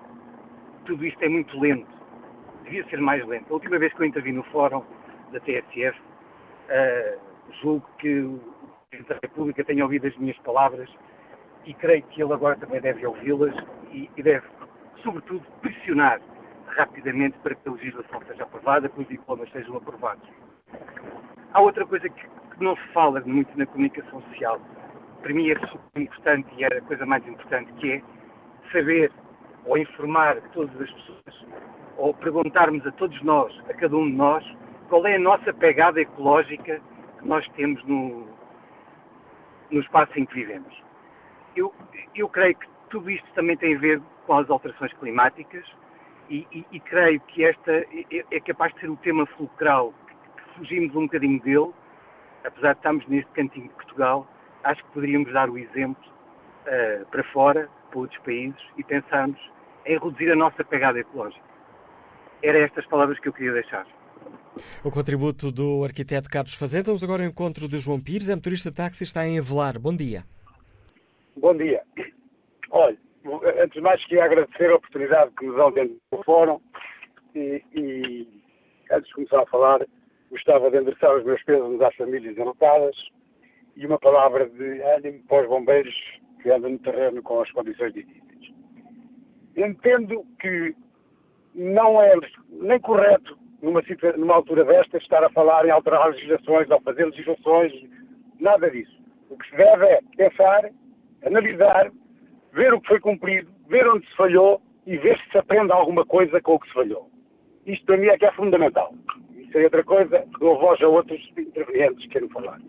tudo isto é muito lento. Devia ser mais lento. A última vez que eu intervi no fórum da TSF, uh, julgo que o Presidente da República tenha ouvido as minhas palavras e creio que ele agora também deve ouvi-las e, e deve sobretudo, pressionar rapidamente para que a legislação seja aprovada, que os diplomas sejam aprovados. Há outra coisa que, que não se fala muito na comunicação social, para mim é super importante e é a coisa mais importante, que é saber ou informar todas as pessoas ou perguntarmos a todos nós, a cada um de nós, qual é a nossa pegada ecológica que nós temos no, no espaço em que vivemos. Eu, eu creio que tudo isto também tem a ver com as alterações climáticas e, e, e creio que esta é, é, capaz de ser o tema fulcral, que, que fugimos um bocadinho dele, apesar de estarmos neste cantinho de Portugal, acho que poderíamos dar o exemplo uh, para fora, para outros países, e pensarmos em reduzir a nossa pegada ecológica. Era estas palavras que eu queria deixar. O contributo do arquiteto Carlos Fazenda. Vamos agora ao encontro de João Pires, é motorista de táxi, está em Avelar. Bom dia. Bom dia. Olha, antes de mais queria agradecer a oportunidade que nos dão dentro do fórum e, e, antes de começar a falar gostava de endereçar os meus pesos às famílias enlutadas e uma palavra de ânimo para os bombeiros que andam no terreno com as condições difíceis. Entendo que não é nem correto numa, numa altura desta estar a falar em alterar legislações ou fazer legislações, nada disso. O que se deve é pensar, analisar ver o que foi cumprido, ver onde se falhou e ver se se aprende alguma coisa com o que se falhou. Isto para mim é que é fundamental. Isso é outra coisa, dou voz a outros intervenientes que queiram falar.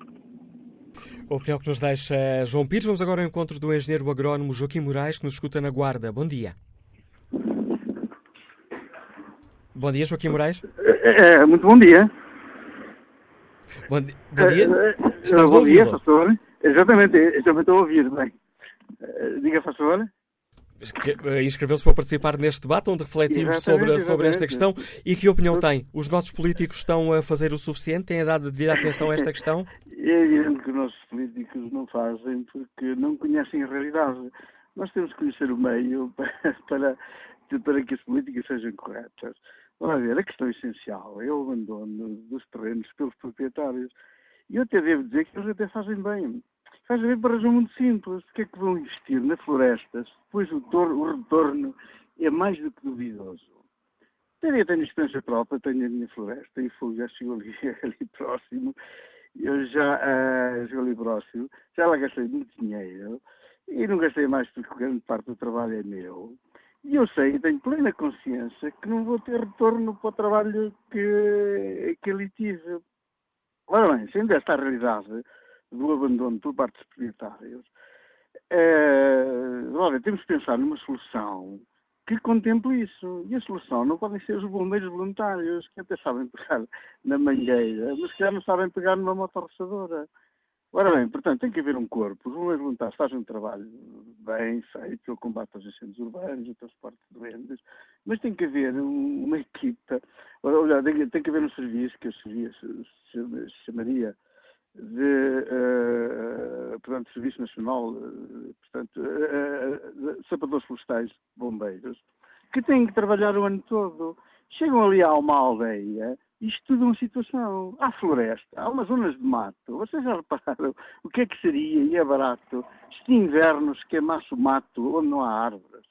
A opinião que nos deixa João Pires. Vamos agora ao encontro do engenheiro agrónomo Joaquim Moraes, que nos escuta na Guarda. Bom dia. Bom dia, Joaquim Moraes. É, é muito bom dia. Bom, bom dia. É, é, Estamos bom dia, pastor. Exatamente, exatamente estou a ouvir bem. Eh, diga, faz favor. Eh, inscreveu-se para participar neste debate, onde refletimos sobre, sobre esta questão. E que opinião tem? Os nossos políticos estão a fazer o suficiente? Têm dado devida atenção a esta questão? É evidente que os nossos políticos não fazem porque não conhecem a realidade. Nós temos que conhecer o meio para, para, para que as políticas sejam corretas. Vamos ver, a questão essencial é o abandono dos terrenos pelos proprietários. E eu até devo dizer que eles até fazem bem Faz a ver por razão muito simples. Que é que vão investir na florestas? Pois o, o retorno é mais do que duvidoso. Eu tenho experiência própria, tenho a minha floresta e fui, já chegou ali, ali próximo. Eu já uh, ali próximo, já lá gastei muito dinheiro e não gastei mais porque grande parte do trabalho é meu. E eu sei, tenho plena consciência que não vou ter retorno para o trabalho que, que ali tive. Ora bem, sendo esta a realidade do abandono por parte dos proprietários, é, olha, temos que pensar numa solução que contemple isso. E a solução não podem ser os bombeiros voluntários, que até sabem pegar na mangueira, mas que já não sabem pegar numa motorroçadora. Ora bem, portanto, tem que haver um corpo. Os bombeiros voluntários fazem um trabalho bem feito, o combate aos incêndios urbanos, o transporte de doenças, mas tem que haver um, uma equipa, olha, tem, que haver um serviço, que serviço se chamaria de, uh, portanto, Serviço Nacional, uh, portanto, uh, sapadores florestais, bombeiros, que têm que trabalhar o ano todo. Chegam ali a uma aldeia isto é uma situação. Há floresta, há umas zonas de mato. Vocês já repararam o que é que seria, e é barato, este inverno se queimasse o mato onde não há árvores?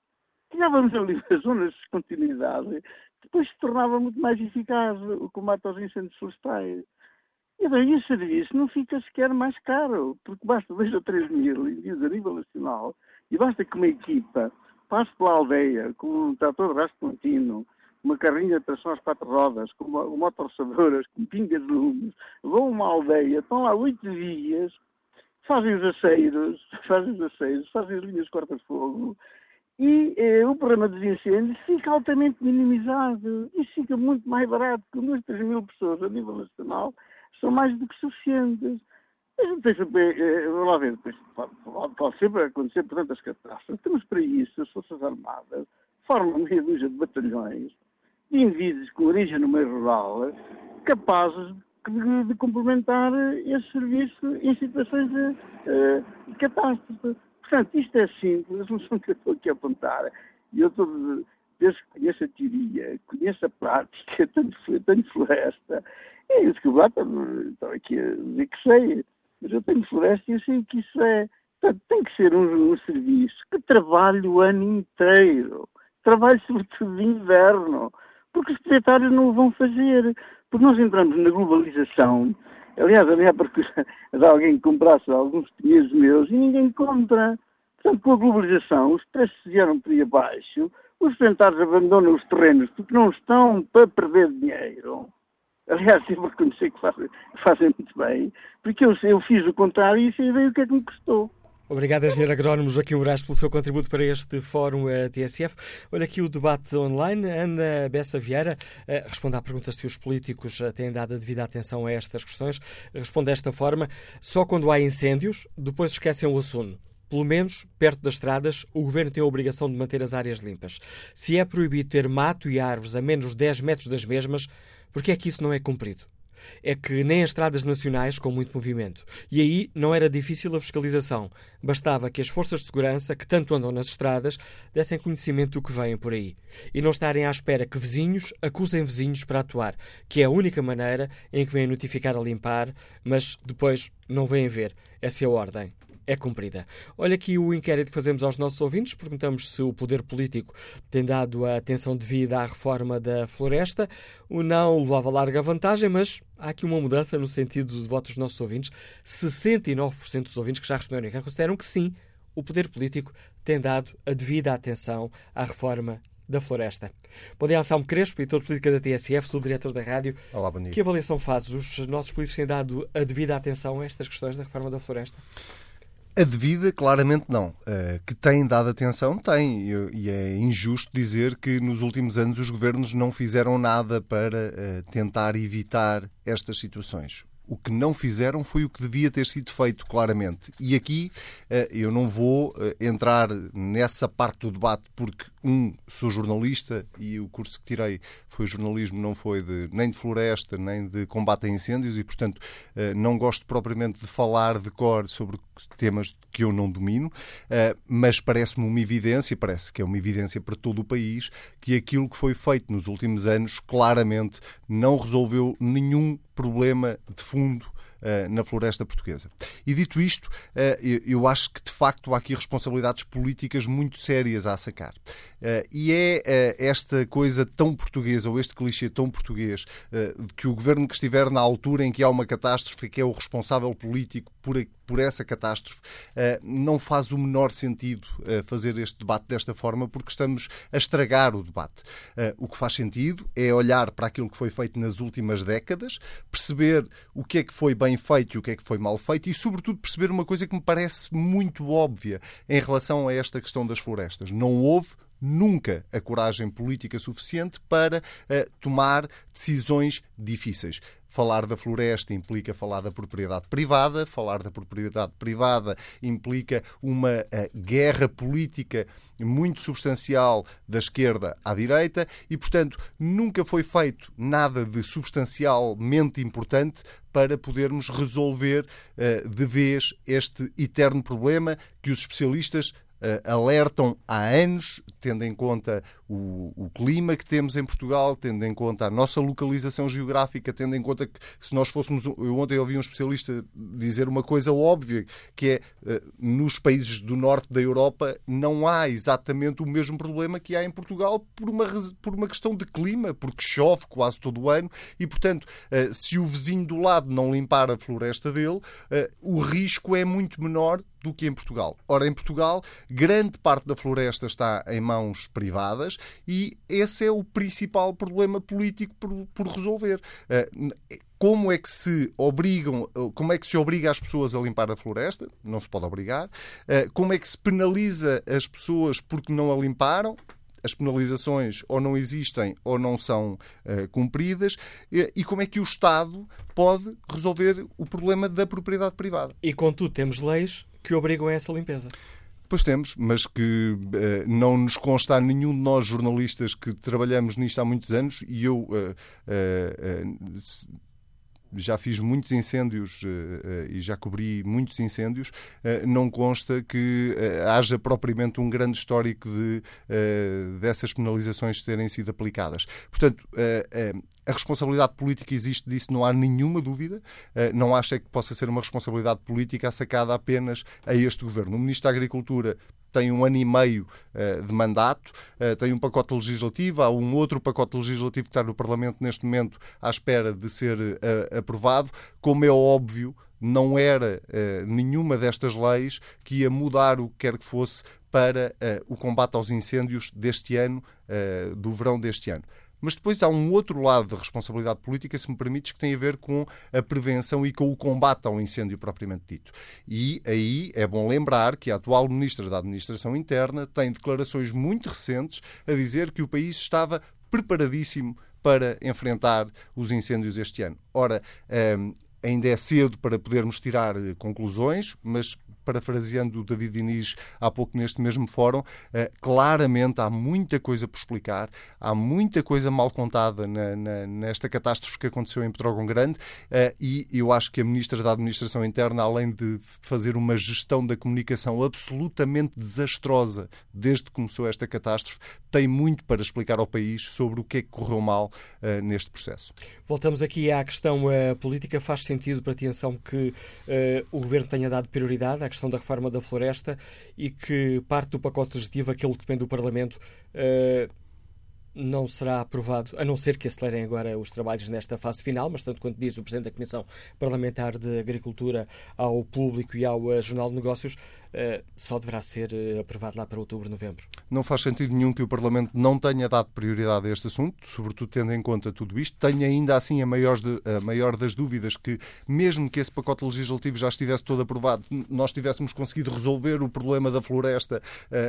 Tirávamos ali as zonas de continuidade, depois se tornava muito mais eficaz o combate aos incêndios florestais. E bem, esse serviço não fica sequer mais caro, porque basta 2 ou 3 mil envios a nível nacional e basta que uma equipa passe pela aldeia com um trator de contínuo, uma carrinha de tração às quatro rodas, com uma, uma motorçadoras, com pingas de lumes, vão a uma aldeia, estão lá oito dias, fazem os aceiros, fazem os aceiros, fazem as linhas de corta-fogo, e eh, o problema dos incêndios fica altamente minimizado. Isso fica muito mais barato, porque duas, três mil pessoas a nível nacional são mais do que suficientes. A gente tem sempre, eh, vamos lá ver, pode, pode sempre acontecer, portanto, as catástrofes. Temos para isso as Forças Armadas, formam meia dúzia de batalhões, indivíduos com origem no meio rural capazes de, de complementar esse serviço em situações de, uh, de catástrofe. Portanto, isto é simples, a solução que eu estou aqui a apontar, e eu estou, desde que conheço a teoria, conheço a prática, tenho, tenho floresta, é isso que eu estou aqui a dizer que sei, mas eu tenho floresta e eu sei que isso é. Portanto, tem que ser um, um serviço que trabalhe o ano inteiro, trabalhe sobretudo de inverno, porque os proprietários não o vão fazer. Porque nós entramos na globalização. Aliás, a minha procura de alguém que comprasse alguns dinheiros meus e ninguém compra. Portanto, com a globalização, os preços vieram por aí abaixo, os proprietários abandonam os terrenos porque não estão para perder dinheiro. Aliás, devo reconhecer que fazem, fazem muito bem, porque eu, eu fiz o contrário e sei bem o que é que me custou. Obrigado, engenheiro agrónomo Joaquim Moraes, pelo seu contributo para este Fórum eh, TSF. Olha aqui o debate online. Ana Bessa Vieira eh, responde à pergunta se os políticos eh, têm dado a devida atenção a estas questões. Responde desta forma: só quando há incêndios, depois esquecem o assunto. Pelo menos, perto das estradas, o governo tem a obrigação de manter as áreas limpas. Se é proibido ter mato e árvores a menos de 10 metros das mesmas, por que é que isso não é cumprido? É que nem as estradas nacionais com muito movimento. E aí não era difícil a fiscalização. Bastava que as forças de segurança, que tanto andam nas estradas, dessem conhecimento do que vem por aí. E não estarem à espera que vizinhos acusem vizinhos para atuar, que é a única maneira em que vêm notificar a limpar, mas depois não vêm ver. Essa é a ordem é cumprida. Olha aqui o inquérito que fazemos aos nossos ouvintes. Perguntamos se o poder político tem dado a atenção devida à reforma da floresta. O não levava larga vantagem, mas há aqui uma mudança no sentido de votos dos nossos ouvintes. 69% dos ouvintes que já responderam inquérito consideram que sim, o poder político tem dado a devida atenção à reforma da floresta. Bom dia, Anselmo Crespo, editor de política da TSF, subdiretor da rádio. Olá, bom dia. Que avaliação faz? Os nossos políticos têm dado a devida atenção a estas questões da reforma da floresta? A devida, claramente não. Uh, que tem dado atenção, tem. E é injusto dizer que nos últimos anos os governos não fizeram nada para uh, tentar evitar estas situações. O que não fizeram foi o que devia ter sido feito, claramente. E aqui uh, eu não vou entrar nessa parte do debate, porque um, sou jornalista e o curso que tirei foi jornalismo, não foi de, nem de floresta, nem de combate a incêndios e, portanto, eh, não gosto propriamente de falar de cor sobre temas que eu não domino, eh, mas parece-me uma evidência, parece que é uma evidência para todo o país, que aquilo que foi feito nos últimos anos claramente não resolveu nenhum problema de fundo eh, na floresta portuguesa. E dito isto, eu acho que de facto há aqui responsabilidades políticas muito sérias a sacar. E é esta coisa tão portuguesa, ou este clichê tão português, de que o governo que estiver na altura em que há uma catástrofe que é o responsável político por, por essa catástrofe, não faz o menor sentido fazer este debate desta forma, porque estamos a estragar o debate. O que faz sentido é olhar para aquilo que foi feito nas últimas décadas, perceber o que é que foi bem feito e o que é que foi mal feito e, sobretudo, perceber uma coisa que me parece muito óbvia em relação a esta questão das florestas. Não houve nunca a coragem política suficiente para uh, tomar decisões difíceis. Falar da floresta implica falar da propriedade privada, falar da propriedade privada implica uma uh, guerra política muito substancial da esquerda à direita e, portanto, nunca foi feito nada de substancialmente importante para podermos resolver uh, de vez este eterno problema que os especialistas alertam há anos, tendo em conta o, o, clima que temos em Portugal, tendo em conta a nossa localização geográfica, tendo em conta que se nós fôssemos. Eu ontem ouvi um especialista dizer uma coisa óbvia, que é uh, nos países do norte da Europa não há exatamente o mesmo problema que há em Portugal por uma, por uma questão de clima, porque chove quase todo o ano e, portanto, uh, se o vizinho do lado não limpar a floresta dele, o risco é muito menor do que em Portugal. Ora, em Portugal, grande parte da floresta está em mãos privadas e esse é o principal problema político por, por resolver. Uh, como é que se obrigam, como é que se obriga as pessoas a limpar a floresta? Não se pode obrigar. Uh, como é que se penaliza as pessoas porque não a limparam? as penalizações ou não existem ou não são uh, cumpridas e como é que o Estado pode resolver o problema da propriedade privada. E contudo temos leis que obrigam a essa limpeza. Pois temos, mas que uh, não nos consta a nenhum de nós jornalistas que trabalhamos nisto há muitos anos e eu uh, uh, já fiz muitos incêndios e já cobri muitos incêndios, não consta que haja propriamente um grande histórico de, dessas penalizações terem sido aplicadas. Portanto, a responsabilidade política existe disso, não há nenhuma dúvida. Eh, não acho é que possa ser uma responsabilidade política sacada apenas a este governo. O Ministro da Agricultura tem um ano e meio uh, de mandato, uh, tem um pacote legislativo, há um outro pacote legislativo que está no Parlamento neste momento à espera de ser aprovado. Como é óbvio, não era nenhuma destas leis que ia mudar o que quer que fosse para o combate aos incêndios deste ano, do verão deste ano. Mas depois há um outro lado de responsabilidade política, se me permites, que tem a ver com a prevenção e com o combate ao incêndio propriamente dito. E aí é bom lembrar que a atual Ministra da Administração Interna tem declarações muito recentes a dizer que o país estava preparadíssimo para enfrentar os incêndios este ano. Ora, hum, ainda é cedo para podermos tirar eh, conclusões, mas parafraseando o David Diniz há pouco neste mesmo fórum, eh, claramente há muita coisa por explicar, há muita coisa mal contada na, na, nesta catástrofe que aconteceu em Petrógão Grande eh, e eu acho que a Ministra da Administração Interna, além de fazer uma gestão da comunicação absolutamente desastrosa desde que começou esta catástrofe, tem muito para explicar ao país sobre o que é que correu mal uh, neste processo. Voltamos aqui à questão uh, política. Faz sentido para ti, Anselmo, que uh, o Governo tenha dado prioridade à questão da reforma da floresta e que parte do pacote legislativo, aquele que depende do Parlamento, uh, não será aprovado, a não ser que acelerem agora os trabalhos nesta fase final, mas tanto quanto diz o Presidente da Comissão Parlamentar de Agricultura ao público e ao uh, Jornal de Negócios, só deverá ser uh, aprovado lá para outubro, novembro. Não faz sentido nenhum que o Parlamento não tenha dado prioridade a este assunto, sobretudo tendo em conta tudo isto. Tenho ainda assim a maior, de, a maior das dúvidas que, mesmo que esse pacote legislativo já estivesse todo aprovado, nós tivéssemos conseguido resolver o problema da floresta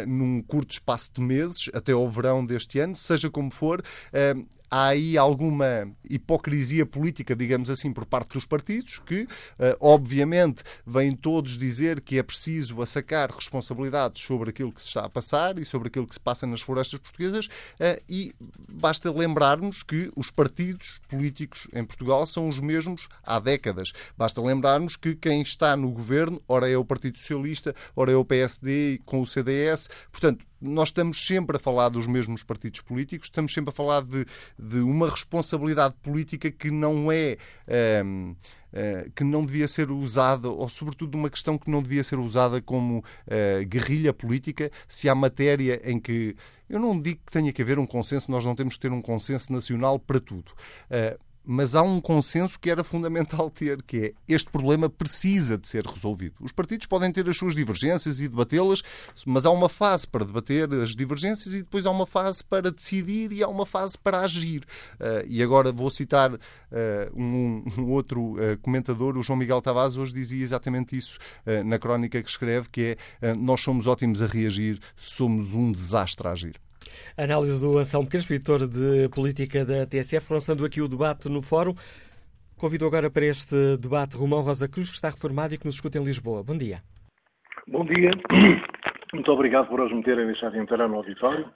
num curto espaço de meses, até ao verão deste ano, seja como for, uh, há aí alguma hipocrisia política, digamos assim, por parte dos partidos, que, eh, obviamente, vêm todos dizer que é preciso assacar responsabilidades sobre aquilo que se está a passar e sobre aquilo que se passa nas florestas portuguesas, eh, e basta lembrarmos que os partidos políticos em Portugal são os mesmos há décadas. Basta lembrarmos que quem está no governo, ora é o Partido Socialista, ora é o PSD com o CDS, portanto, nós estamos sempre a falar dos mesmos partidos políticos, estamos sempre a falar de de uma responsabilidade política que não é. Um, ehm, Uh, que não devia ser usada, ou sobretudo uma questão que não devia ser usada como uh, guerrilha política, se há matéria em que. Eu não digo que tenha que haver um consenso, nós não temos que ter um consenso nacional para tudo. Uh, mas há um consenso que era fundamental ter, que é este problema precisa de ser resolvido. Os partidos podem ter as suas divergências e debatê-las, mas há uma fase para debater as divergências e depois há uma fase para decidir e há uma fase para agir. Uh, e agora vou citar uh, um, um, outro uh, comentador, o João Miguel Tavares, hoje dizia exatamente isso na crónica que escreve, que é nós somos ótimos a reagir, somos um desastre a agir. Análise do Anselmo Pequeno, escritor de política da TSF, lançando aqui o debate no fórum. Convido agora para este debate Romão Rosa Cruz, que está reformado e que nos escuta em Lisboa. Bom dia. Bom dia. Muito obrigado por hoje me terem deixado entrar no auditório.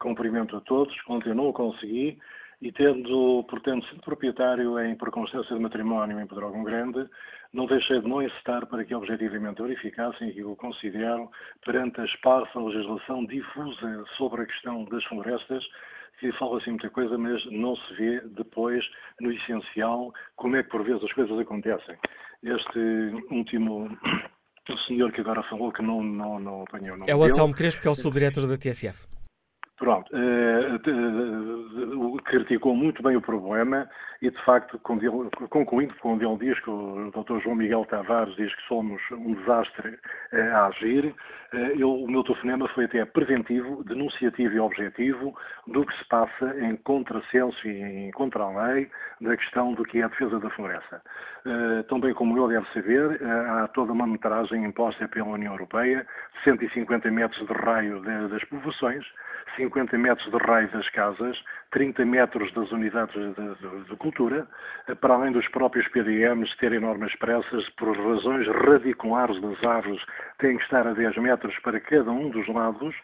Cumprimento a todos. Ontem não o consegui e tendo, portanto, sido proprietário em circunstância de matrimónio em Pedrógão Grande, não deixei de não incitar para que objetivamente verificassem e o considero perante a esparsa legislação difusa sobre a questão das florestas, que fala-se muita coisa, mas não se vê depois, no essencial, como é que por vezes as coisas acontecem. Este último senhor que agora falou que não, não, não apanhou o nome É o Anselmo Crespo, que é o subdiretor da TSF. Pronto, uh, criticou muito bem o problema e, de facto, concluindo quando ele diz que o Dr. João Miguel Tavares diz que somos um desastre uh, a agir, uh, eu, o meu telefonema foi até preventivo, denunciativo e objetivo do que se passa em contrassenso e em contra a lei da questão do que é a defesa da floresta. Tão bem como eu deve saber, há toda uma metragem imposta pela União Europeia, 150 metros de raio das povoações, 50 metros de raio das casas, 30 metros das unidades de, de, cultura, para além dos próprios PDMs terem normas expressas por razões radiculares das árvores, têm que estar a 10 metros para cada um dos lados,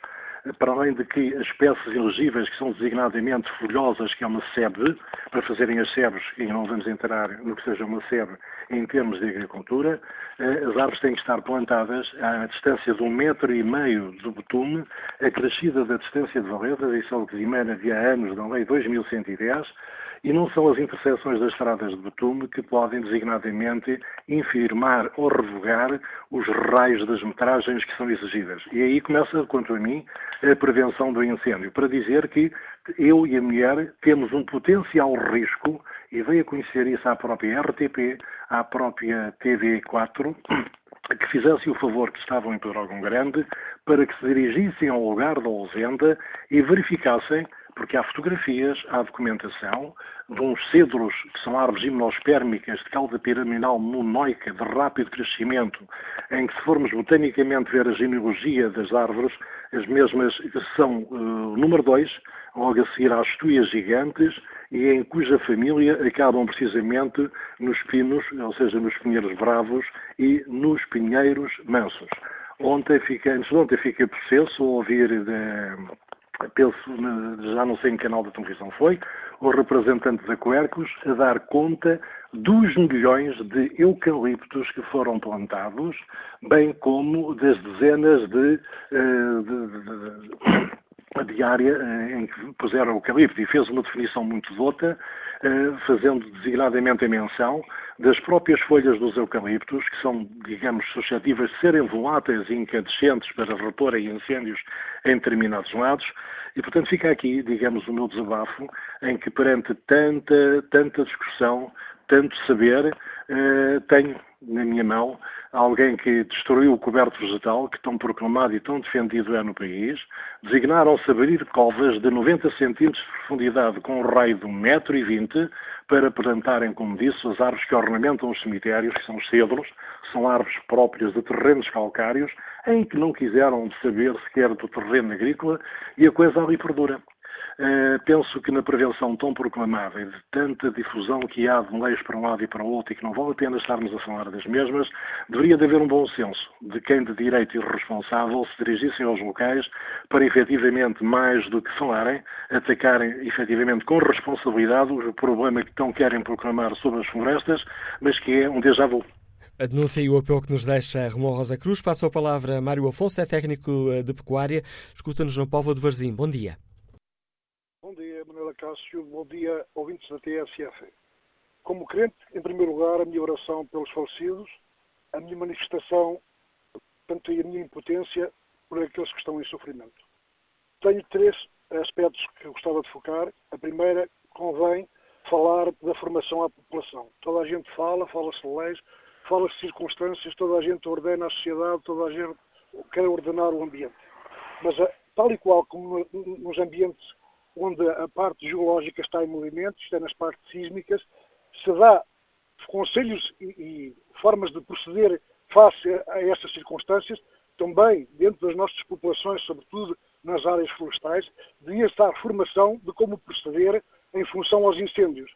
para além de que as espécies elegíveis, que são designadamente folhosas, que é uma sebe, para fazerem as sebes, e não vamos entrar no que seja uma sebe em termos de agricultura, eh, as árvores têm que estar plantadas à distância de um metro e meio do betume, acrescida da distância de valetas, isso é o que dimana há anos da Lei 2110, e não são as interseções das estradas de betume que podem designadamente infirmar ou revogar os raios das metragens que são exigidas. E aí começa, quanto a mim, a prevenção do incêndio, para dizer que eu e a mulher temos um potencial risco, e veio a conhecer isso à própria RTP, à própria TV4, que fizessem o favor que estavam em Pedrógão Grande para que se dirigissem ao lugar da ausenda e verificassem porque há fotografias, há documentação de uns cedros, que são árvores imunospérmicas de cauda piramidal monoica de rápido crescimento, em que se formos botanicamente ver a genealogia das árvores, as mesmas são uh, número 2, logo a seguir às tuias gigantes, e em cuja família acabam precisamente nos pinos, ou seja, nos pinheiros bravos e nos pinheiros mansos. Ontem fica, antes de ontem fiquei processo a ouvir de, penso, já não sei em que canal da televisão foi, o representante da Coercos a dar conta dos milhões de eucaliptos que foram plantados, bem como das dezenas de, eh, de, de, de, de área eh, em que puseram eucalipto e fez uma definição muito dota, eh, fazendo designadamente a menção das próprias folhas dos eucaliptos, que são, digamos, suscetíveis de serem voláteis e incandescentes para reporem incêndios em determinados lados, e portanto fica aqui, digamos, o meu desabafo, em que perante tanta, tanta discussão, tanto saber, eh, tenho na minha mão alguém que destruiu o coberto vegetal, que tão proclamado e tão defendido é no país, designaram-se abrir covas de 90 centímetros de profundidade com um raio de 1,20m para plantarem, como disse, as árvores que ornamentam os cemitérios, que são os cedros, são árvores próprias de terrenos calcários, em que não quiseram saber sequer do terreno agrícola e a coisa ali perdura. Uh, penso que na prevenção tão proclamada e de tanta difusão que há de leis para um lado e para o outro e que não vale a pena estarmos a falar das mesmas, deveria de haver um bom senso de quem de direito e responsável se dirigissem aos locais para efetivamente, mais do que falarem, atacarem efetivamente com responsabilidade o problema que tão querem proclamar sobre as florestas, mas que é um déjà vu. A denúncia e o apelo que nos deixa Romão Rosa Cruz. Passo a palavra a Mário Afonso, é técnico eh, de pecuária. Escuta-nos no Povo de Varzim. Bom dia. Manuela Cássio. Bom dia, ouvintes da TSF. Como crente, em primeiro lugar, a minha oração pelos falecidos, a minha manifestação, tanto a minha impotência por aqueles que estão em sofrimento. Tenho três aspectos que gostava de focar. A primeira, convém falar da formação à população. Toda a gente fala, fala-se de leis, fala-se de circunstâncias, toda a gente ordena a sociedade, toda a gente quer ordenar o ambiente. Mas, tal e qual como nos ambientes onde a parte geológica está em movimento, isto é, nas partes sísmicas, se dá conselhos e, e formas de proceder face a essas circunstâncias, também dentro das nossas populações, sobretudo nas áreas florestais, devia estar formação de como proceder em função aos incêndios.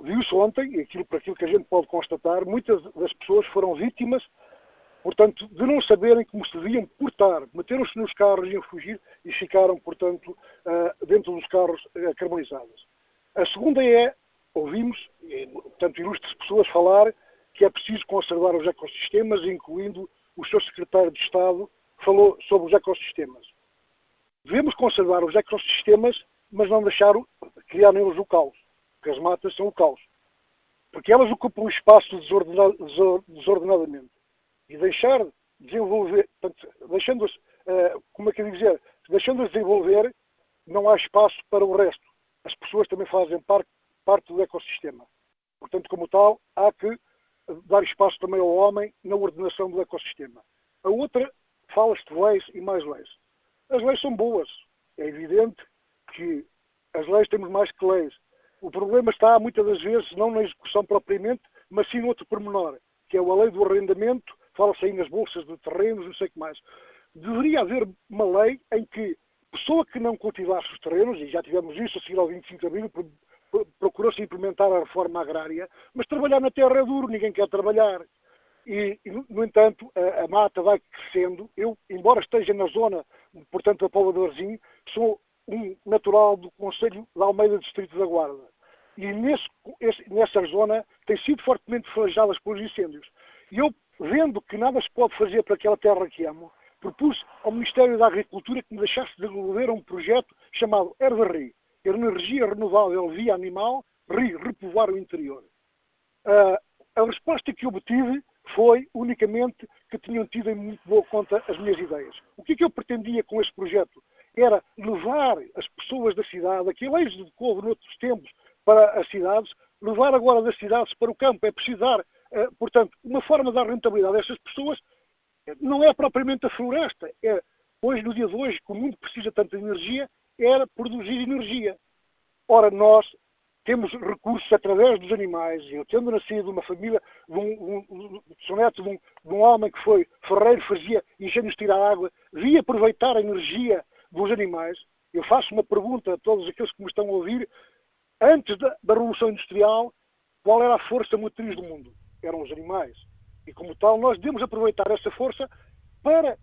Viu-se ontem, aquilo, para aquilo que a gente pode constatar, muitas das pessoas foram vítimas, portanto, de não saberem como se deviam portar. Meteram-se nos carros, iam fugir e ficaram, portanto, ah, dentro dos carros ah, carbonizados. A segunda é, ouvimos, portanto, ilustres pessoas falar que é preciso conservar os ecossistemas, incluindo o seu secretário de Estado falou sobre os ecossistemas. Devemos conservar os ecossistemas, mas não deixar criar neles o caos, porque as matas são o caos. Porque elas ocupam o espaço desordenadamente. E deixar desenvolver, deixando-as, uh, como é que eu dizer, deixando-as desenvolver, não há espaço para o resto. As pessoas também fazem parte, parte do ecossistema. Portanto, como tal, há que dar espaço também ao homem na ordenação do ecossistema. A outra, fala-se de leis e mais leis. As leis são boas. É evidente que as leis temos mais que leis. O problema está, muitas das vezes, não na execução propriamente, mas sim no outro pormenor, que é a lei do arrendamento, fala-se aí nas bolsas de terrenos, não sei o que mais. Deveria haver uma lei em que pessoa que não cultivasse os terrenos, e já tivemos isso a seguir ao 25 de abril, procurou-se implementar a reforma agrária, mas trabalhar na terra é duro, ninguém quer trabalhar. E, no entanto, a, a, mata vai crescendo. Eu, embora esteja na zona, portanto, da Póvoa do Arzinho, sou um natural do Conselho de Almeida, Distrito da Guarda. E nesse, esse, nessa zona tem sido fortemente flageadas pelos incêndios. E eu, vendo que nada se pode fazer para aquela terra que amo, propus ao Ministério da Agricultura que me deixasse desenvolver um projeto chamado Herbarri, energia renovável via animal, repovoar o interior. Uh, a resposta que obtive foi unicamente que tinham tido em muito boa conta as minhas ideias. O que é que eu pretendia com este projeto? Era levar as pessoas da cidade, aquele êxodo de couve noutros tempos para as cidades, levar agora das cidades para o campo. É precisar, uh, portanto, uma forma de dar rentabilidade a essas pessoas não é propriamente a floresta, é hoje, no dia de hoje, que o mundo precisa tanto de energia, era produzir energia. Ora, nós temos recursos através dos animais. Eu, tendo nascido numa família, de um, um, sou neto de um, de um homem que foi ferreiro, fazia engenhos de tirar água, vi aproveitar a energia dos animais. Eu faço uma pergunta a todos aqueles que me estão a ouvir. Antes da, da Revolução Industrial, qual era a força motriz do mundo? Eram os animais. E, como tal, nós devemos aproveitar essa força para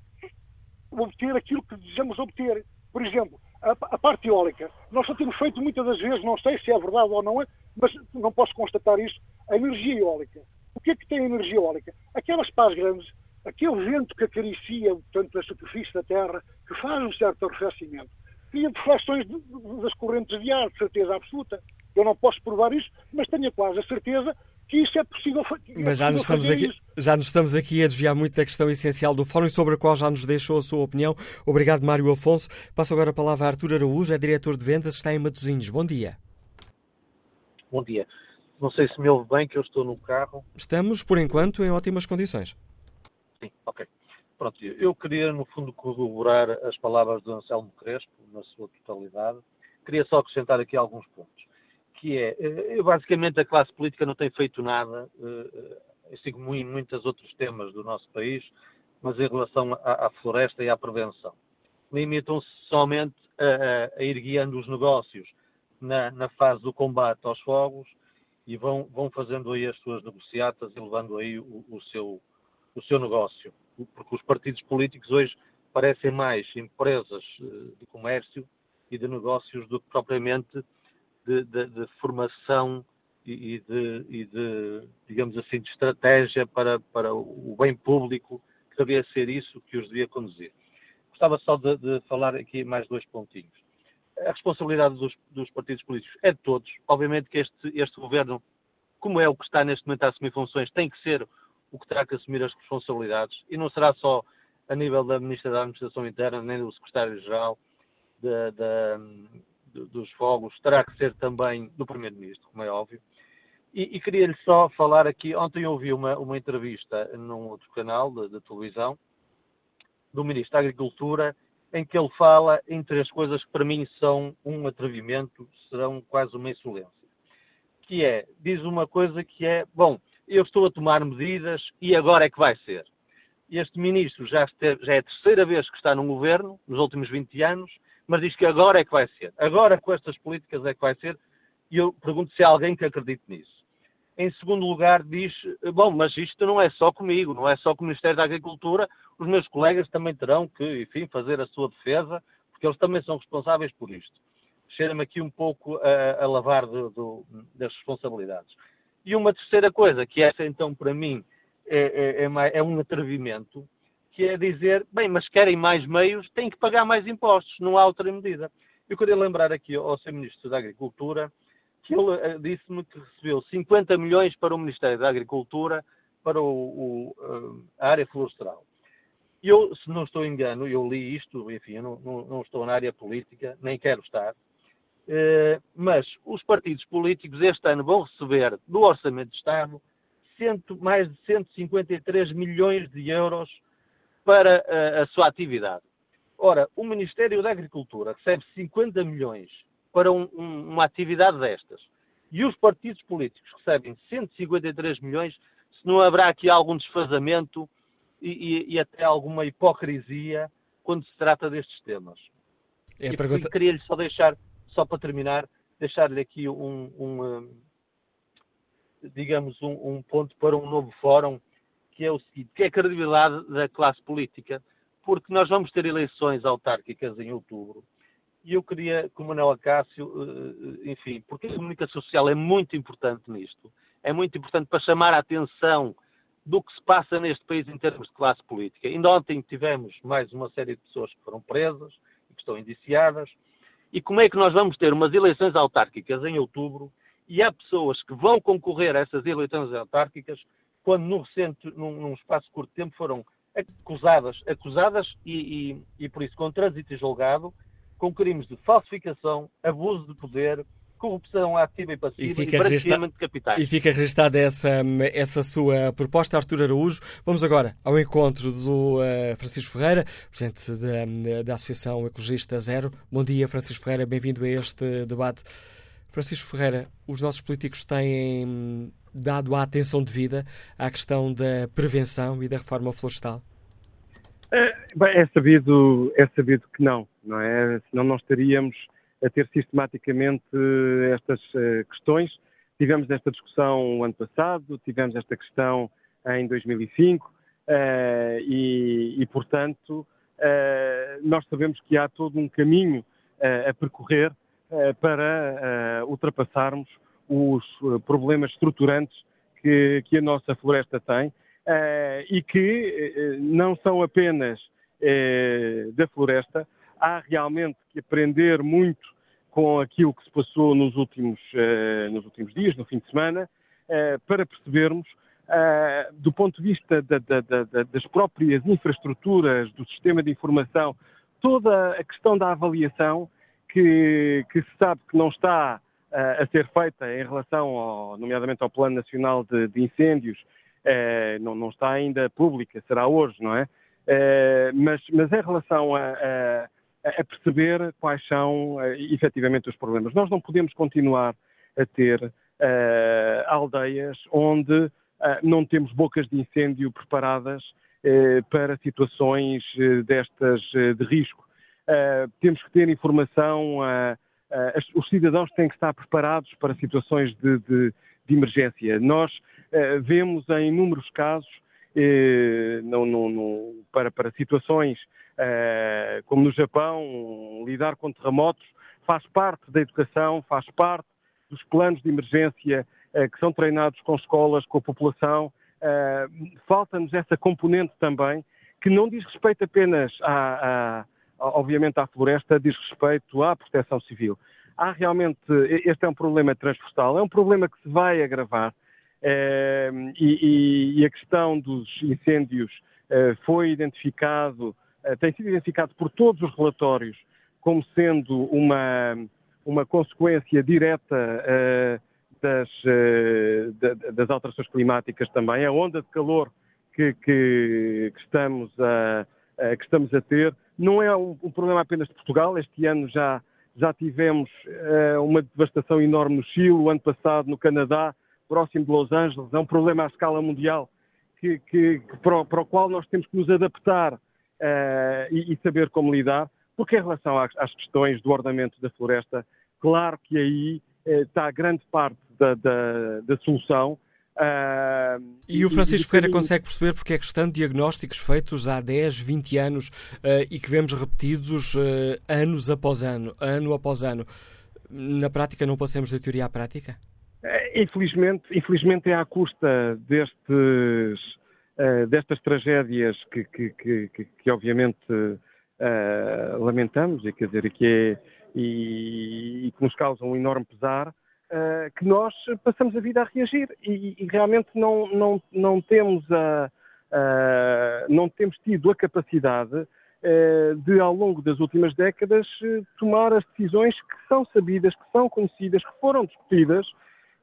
obter aquilo que desejamos obter. Por exemplo, a, a, parte eólica. Nós só temos feito muitas das vezes, não sei se é verdade ou não é, mas não posso constatar isso, a energia eólica. O que é que tem a energia eólica? Aquelas pás grandes, aquele vento que acaricia tanto a superfície da Terra, que faz um certo arrefecimento, cria deflexões das correntes de ar, de certeza absoluta. Eu não posso provar isso, mas tenho quase a certeza que isso é possível, é Mas já, nos estamos aqui, já nos estamos aqui a desviar muito da questão essencial do fórum, sobre a qual já nos deixou a sua opinião. Obrigado, Mário Afonso. Passo agora a palavra a Artur Araújo, é diretor de vendas, está em Matosinhos. Bom dia. Bom dia. Não sei se me ouve bem, que eu estou no carro. Estamos, por enquanto, em ótimas condições. Sim, ok. Pronto, eu queria, no fundo, corroborar as palavras do Anselmo Crespo, na sua totalidade. Queria só acrescentar aqui alguns pontos que é, eh, basicamente a classe política não tem feito nada, assim como em muitos outros temas do nosso país, mas em relação à, à floresta e à prevenção. Limitam-se somente a, a, ir guiando os negócios na, na, fase do combate aos fogos e vão, vão fazendo aí as suas negociatas e levando aí o, o, seu, o seu negócio. Porque os partidos políticos hoje parecem mais empresas eh, de comércio e de negócios do que propriamente de, de, de formação e de, e de, digamos assim, de estratégia para, para o bem público, que devia ser isso que os devia conduzir. Gostava só de, de falar aqui mais dois pontinhos. a responsabilidade dos, dos, partidos políticos é de todos. Obviamente que este, este governo, como é o que está neste momento a assumir funções, tem que ser o que terá que assumir as responsabilidades e não será só a nível da Ministra da Administração Interna, nem do Secretário-Geral dos Fogos, terá que ser também do Primeiro-Ministro, como é óbvio. E, e queria-lhe só falar aqui, ontem ouvi uma, uma entrevista num outro canal de televisão do Ministro da Agricultura em que ele fala em três coisas que para mim são um atrevimento, serão quase uma insolência. Que é, diz uma coisa que é, bom, eu estou a tomar medidas e agora é que vai ser. Este ministro já, esteve, já é a terceira vez que está no governo, nos últimos 20 anos, mas diz que agora é que vai ser. Agora com estas políticas é que vai ser. E eu pergunto se há alguém que acredite nisso. Em segundo lugar, diz: bom, mas isto não é só comigo, não é só com o Ministério da Agricultura, os meus colegas também terão que, enfim, fazer a sua defesa, porque eles também são responsáveis por isto. Cheira-me aqui um pouco a, a lavar do, do, das responsabilidades. E uma terceira coisa, que essa então para mim é, é, é, é um atrevimento, que é dizer, bem, mas querem mais meios, têm que pagar mais impostos, não há outra medida. Eu queria lembrar aqui ao Sr. Ministro da Agricultura que ele eh, disse-me que recebeu 50 milhões para o Ministério da Agricultura, para o, o, eh, a área florestal. Eu, se não estou engano, eu li isto, enfim, não, não, não estou na área política, nem quero estar, eh, mas os partidos políticos este ano vão receber do Orçamento de Estado cento, mais de 153 milhões de euros para a, a sua atividade. Ora, o Ministério da Agricultura recebe 50 milhões para um, um, uma atividade destas. E os partidos políticos recebem 153 milhões, se não haverá aqui algum desfazamento e, e, e até alguma hipocrisia quando se trata destes temas. É e, pergunta... queria-lhe só deixar, só para terminar, deixar-lhe aqui um, um digamos, um, um, ponto para um novo fórum, que é o seguinte, que é a credibilidade da classe política, porque nós vamos ter eleições autárquicas em outubro, e eu queria, como Manuel Acácio, eh, enfim, porque a comunicação social é muito importante nisto, é muito importante para chamar a atenção do que se passa neste país em termos de classe política. Ainda ontem tivemos mais uma série de pessoas que foram presas e que estão indiciadas. E como é que nós vamos ter umas eleições autárquicas em outubro e há pessoas que vão concorrer a essas eleições autárquicas quando, num, recente, num, num espaço de curto tempo, foram acusadas, acusadas e, e, e por isso com trânsito e julgado com crimes de falsificação, abuso de poder, corrupção ativa e passiva e, fica e branqueamento de capitais. E fica registada essa, essa sua proposta, Artur Araújo. Vamos agora ao encontro do uh, Francisco Ferreira, presidente da, da Associação Ecologista Zero. Bom dia, Francisco Ferreira, bem-vindo a este debate. Francisco Ferreira, os nossos políticos têm dado a atenção devida à questão da prevenção e da reforma florestal? É, bem, é sabido, é sabido que não, não é? Senão não estaríamos a ter sistematicamente estas uh, questões. Tivemos esta discussão ano passado, tivemos esta questão em 2005 uh, e, e, portanto, nós sabemos que há todo um caminho a percorrer para ultrapassarmos os problemas estruturantes que, que a nossa floresta tem e que não são apenas da floresta, há realmente que aprender muito com aquilo que se passou nos últimos, nos últimos dias, no fim de semana, para percebermos, do ponto de vista da, da, da, das próprias infraestruturas, do sistema de informação, toda a questão da avaliação que, que se sabe que não está a ser feita em relação, ao, nomeadamente, ao Plano Nacional de, de Incêndios é, não, não, está ainda pública, será hoje, não é? é mas, mas em relação a, a, a, perceber quais são uh, efetivamente os problemas, nós não podemos continuar a ter uh, aldeias onde uh, não temos bocas de incêndio preparadas para situações destas de risco. Temos que ter informação, os cidadãos têm que estar preparados para situações de, de, de emergência. Nós eh, vemos em inúmeros casos, eh, para, para, situações eh, como no Japão, lidar com terremotos faz parte da educação, faz parte dos planos de emergência que são treinados com escolas, com a população. Falta-nos essa componente também, que não diz respeito apenas à, obviamente, à floresta diz respeito à proteção civil. Há realmente, este é um problema transversal, é um problema que se vai agravar eh, e, e, a questão dos incêndios eh, foi identificado, eh, tem sido identificado por todos os relatórios como sendo uma, uma consequência direta uh, das, das alterações climáticas também. A onda de calor que, que, que estamos, a, que estamos a ter não é um, um, problema apenas de Portugal. Este ano já, já tivemos uh, uma devastação enorme no Chile, o ano passado no Canadá, próximo de Los Angeles. É um problema à escala mundial que, que, para, o, para, o, qual nós temos que nos adaptar e, e saber como lidar. Porque em relação às, às questões do ordenamento da floresta, claro que aí eh, está grande parte da, da, da solução. Uh, e o Francisco Ferreira consegue perceber porque é que estão diagnósticos feitos há 10, 20 anos uh, e que vemos repetidos uh, anos após ano, ano após ano. Na prática, não passamos da teoria à prática? Infelizmente, infelizmente é à custa destes, destas tragédias que, que, que, que obviamente uh, lamentamos e, quer dizer, que é, e, e, que nos causam um enorme pesar, uh, que nós passamos a vida a reagir e, e realmente não, não, não, temos a, não temos tido a capacidade de, ao longo das últimas décadas, tomar as decisões que são sabidas, que são conhecidas, que foram discutidas,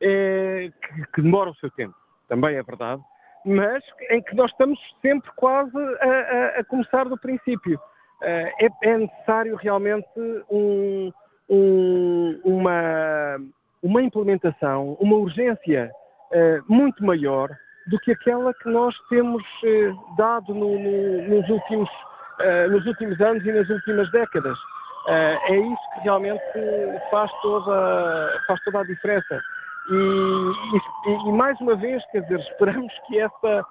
que, que demoram o seu tempo. Também é verdade mas em que nós estamos sempre quase a, a, a começar do princípio. Eh, é, é, necessário realmente um, um, uma, uma implementação, uma urgência uh, muito maior do que aquela que nós temos uh, dado no, no, nos, últimos, uh, nos últimos anos e nas últimas décadas. é isso que realmente faz toda, faz toda a diferença. E, e, e mais uma vez, quer dizer, esperamos que essa,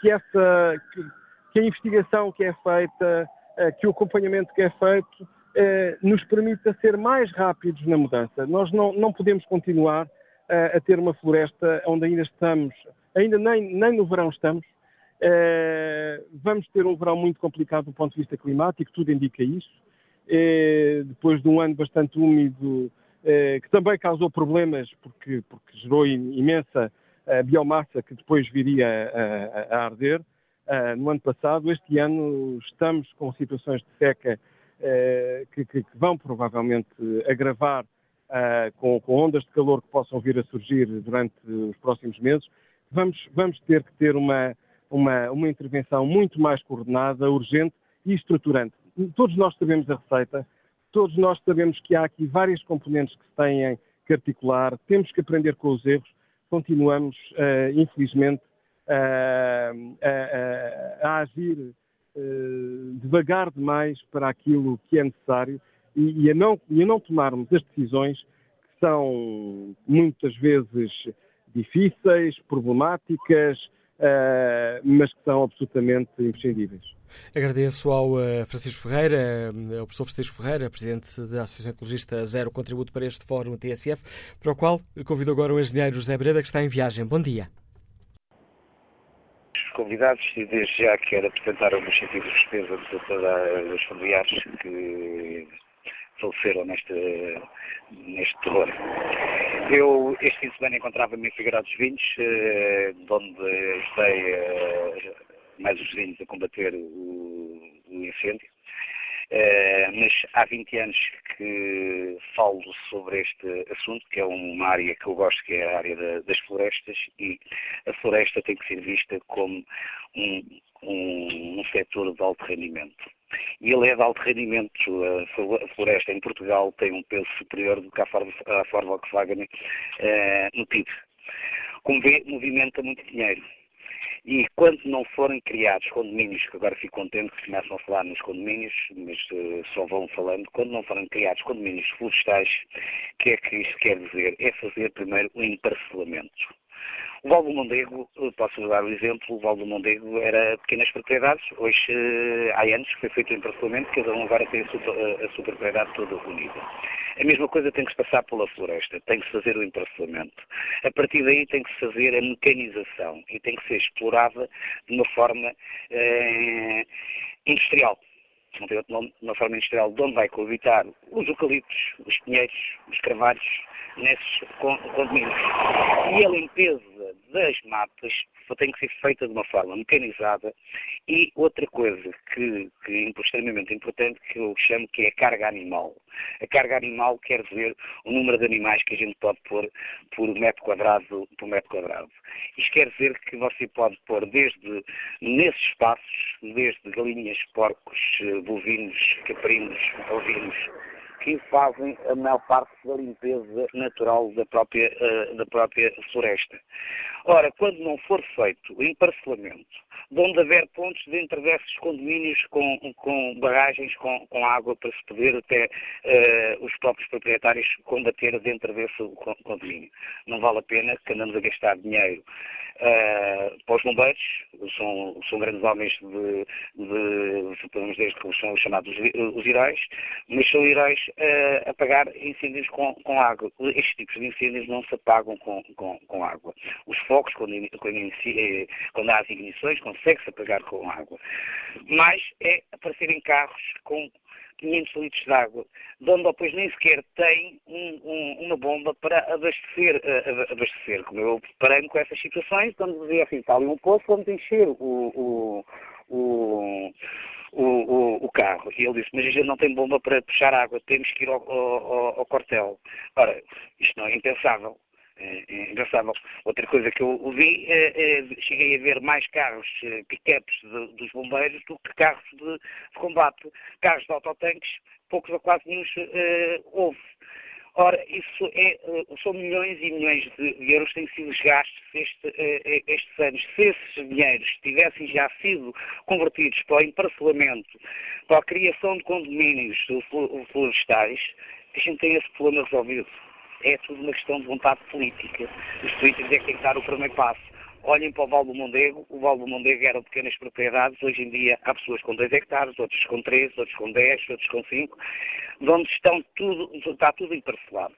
que, essa que, que a investigação que é feita que o acompanhamento que é feito nos permita ser mais rápidos na mudança. Nós não, não podemos continuar eh, a ter uma floresta onde ainda estamos, ainda nem, nem no verão estamos. Vamos ter um verão muito complicado do ponto de vista climático, tudo indica isso. Depois de um ano bastante úmido, que também causou problemas porque, porque gerou imensa biomassa que depois viria a, a, a arder no ano passado. Este ano estamos com situações de seca que, que, que, vão provavelmente agravar uh, com, com, ondas de calor que possam vir a surgir durante os próximos meses. Vamos, vamos ter que ter uma, uma, uma intervenção muito mais coordenada, urgente e estruturante. Todos nós sabemos a receita, todos nós sabemos que há aqui várias componentes que se têm que articular, temos que aprender com os erros, continuamos, uh, infelizmente, a, a, a agir uh, devagar demais para aquilo que é necessário e, e, a não, e a não tomarmos as decisões que são muitas vezes difíceis, problemáticas, uh, mas que são absolutamente imprescindíveis. Agradeço ao uh, Francisco Ferreira, ao professor Francisco Ferreira, presidente da Associação Ecologista Zero, contributo para este fórum TSF, para o qual convido agora o engenheiro José Breda, que está em viagem. Bom dia convidados e desde já quero apresentar o meu sentido de despesa de todos os familiares que faleceram neste, neste terror. Eu, este fim de semana, encontrava-me em Figueiró dos Vinhos, eh, onde ajudei eh, mais os vinhos a combater o, o incêndio. Uh, mas há 20 anos que falo sobre este assunto, que é uma área que eu gosto, que é a área da, das florestas, e a floresta tem que ser vista como um, um, um setor de alto rendimento. E ele é de alto rendimento. A floresta em Portugal tem um peso superior do que a Ford, Volkswagen uh, no PIB. Como vê, movimenta muito dinheiro. E quando não forem criados condomínios, que agora fico contente que começam a falar nos condomínios, mas uh, só vão falando, quando não forem criados condomínios florestais, o que é que isto quer dizer? É fazer primeiro o um emparcelamento. O Val do Mondego, posso dar um exemplo, o Val do Mondego era pequenas propriedades, hoje eh, há anos que foi feito o emparcelamento, cada um agora tem a sua, a sua propriedade toda unida. A mesma coisa tem que se passar pela floresta, tem que se fazer o emparcelamento. A partir daí tem que se fazer a mecanização e tem que ser explorada de uma forma eh, industrial. não tem outro nome, de uma forma industrial, de onde vai coabitar os eucaliptos, os pinheiros, os carvalhos, nesses condomínios. E a limpeza das matas tem que ser feita de uma forma mecanizada e outra coisa que, que é extremamente importante que eu chamo que é a carga animal. A carga animal quer dizer o número de animais que a gente pode pôr por metro quadrado por metro quadrado. Isto quer dizer que você pode pôr desde nesses espaços, desde galinhas, porcos, bovinos, caprinos, ovinos, que fazem a maior parte da limpeza natural da própria, uh, da própria floresta. Ora, quando não for feito o emparcelamento, de onde haver pontos dentro desses condomínios com, com barragens com, com, água para se poder até uh, os próprios proprietários combater dentro desse condomínio. Não vale a pena que andamos a gastar dinheiro uh, para os bombeiros, são, são grandes homens de, de podemos dizer que são os chamados os heróis, mas são heróis uh, a apagar incêndios com, com água. Estes tipos de incêndios não se apagam com, com, água. Os focos, quando, quando, quando há as ignições, consegue-se apagar com água. Mas é aparecerem carros com 500 litros de água, de onde depois nem sequer tem um, um, uma bomba para abastecer, uh, abastecer. Como eu preparei-me com essas situações, quando dizia assim, está ali um poço, vamos encher o, o, o, o, o, carro. E ele disse, mas a gente não tem bomba para puxar água, temos que ir ao, ao, ao quartel. Ora, isto não é impensável. É, engraçado. Outra coisa que eu vi, é, é, cheguei a ver mais carros, é, pick-ups dos bombeiros do que carros de, de, combate. Carros de autotanques, poucos ou quase nenhum houve. Ora, isso é, são milhões e milhões de euros que têm sido gastos este, estes anos. Se esses dinheiros tivessem já sido convertidos para o emparcelamento, para a criação de condomínios florestais, a gente tem esse problema resolvido é tudo uma questão de vontade política. Os políticos é que têm que dar o primeiro passo. Olhem para o Val do Mondego, o Val do Mondego eram pequenas propriedades, hoje em dia há pessoas com 2 hectares, outros com 3, outros com 10, outros com 5, onde estão tudo, está tudo emparcelado.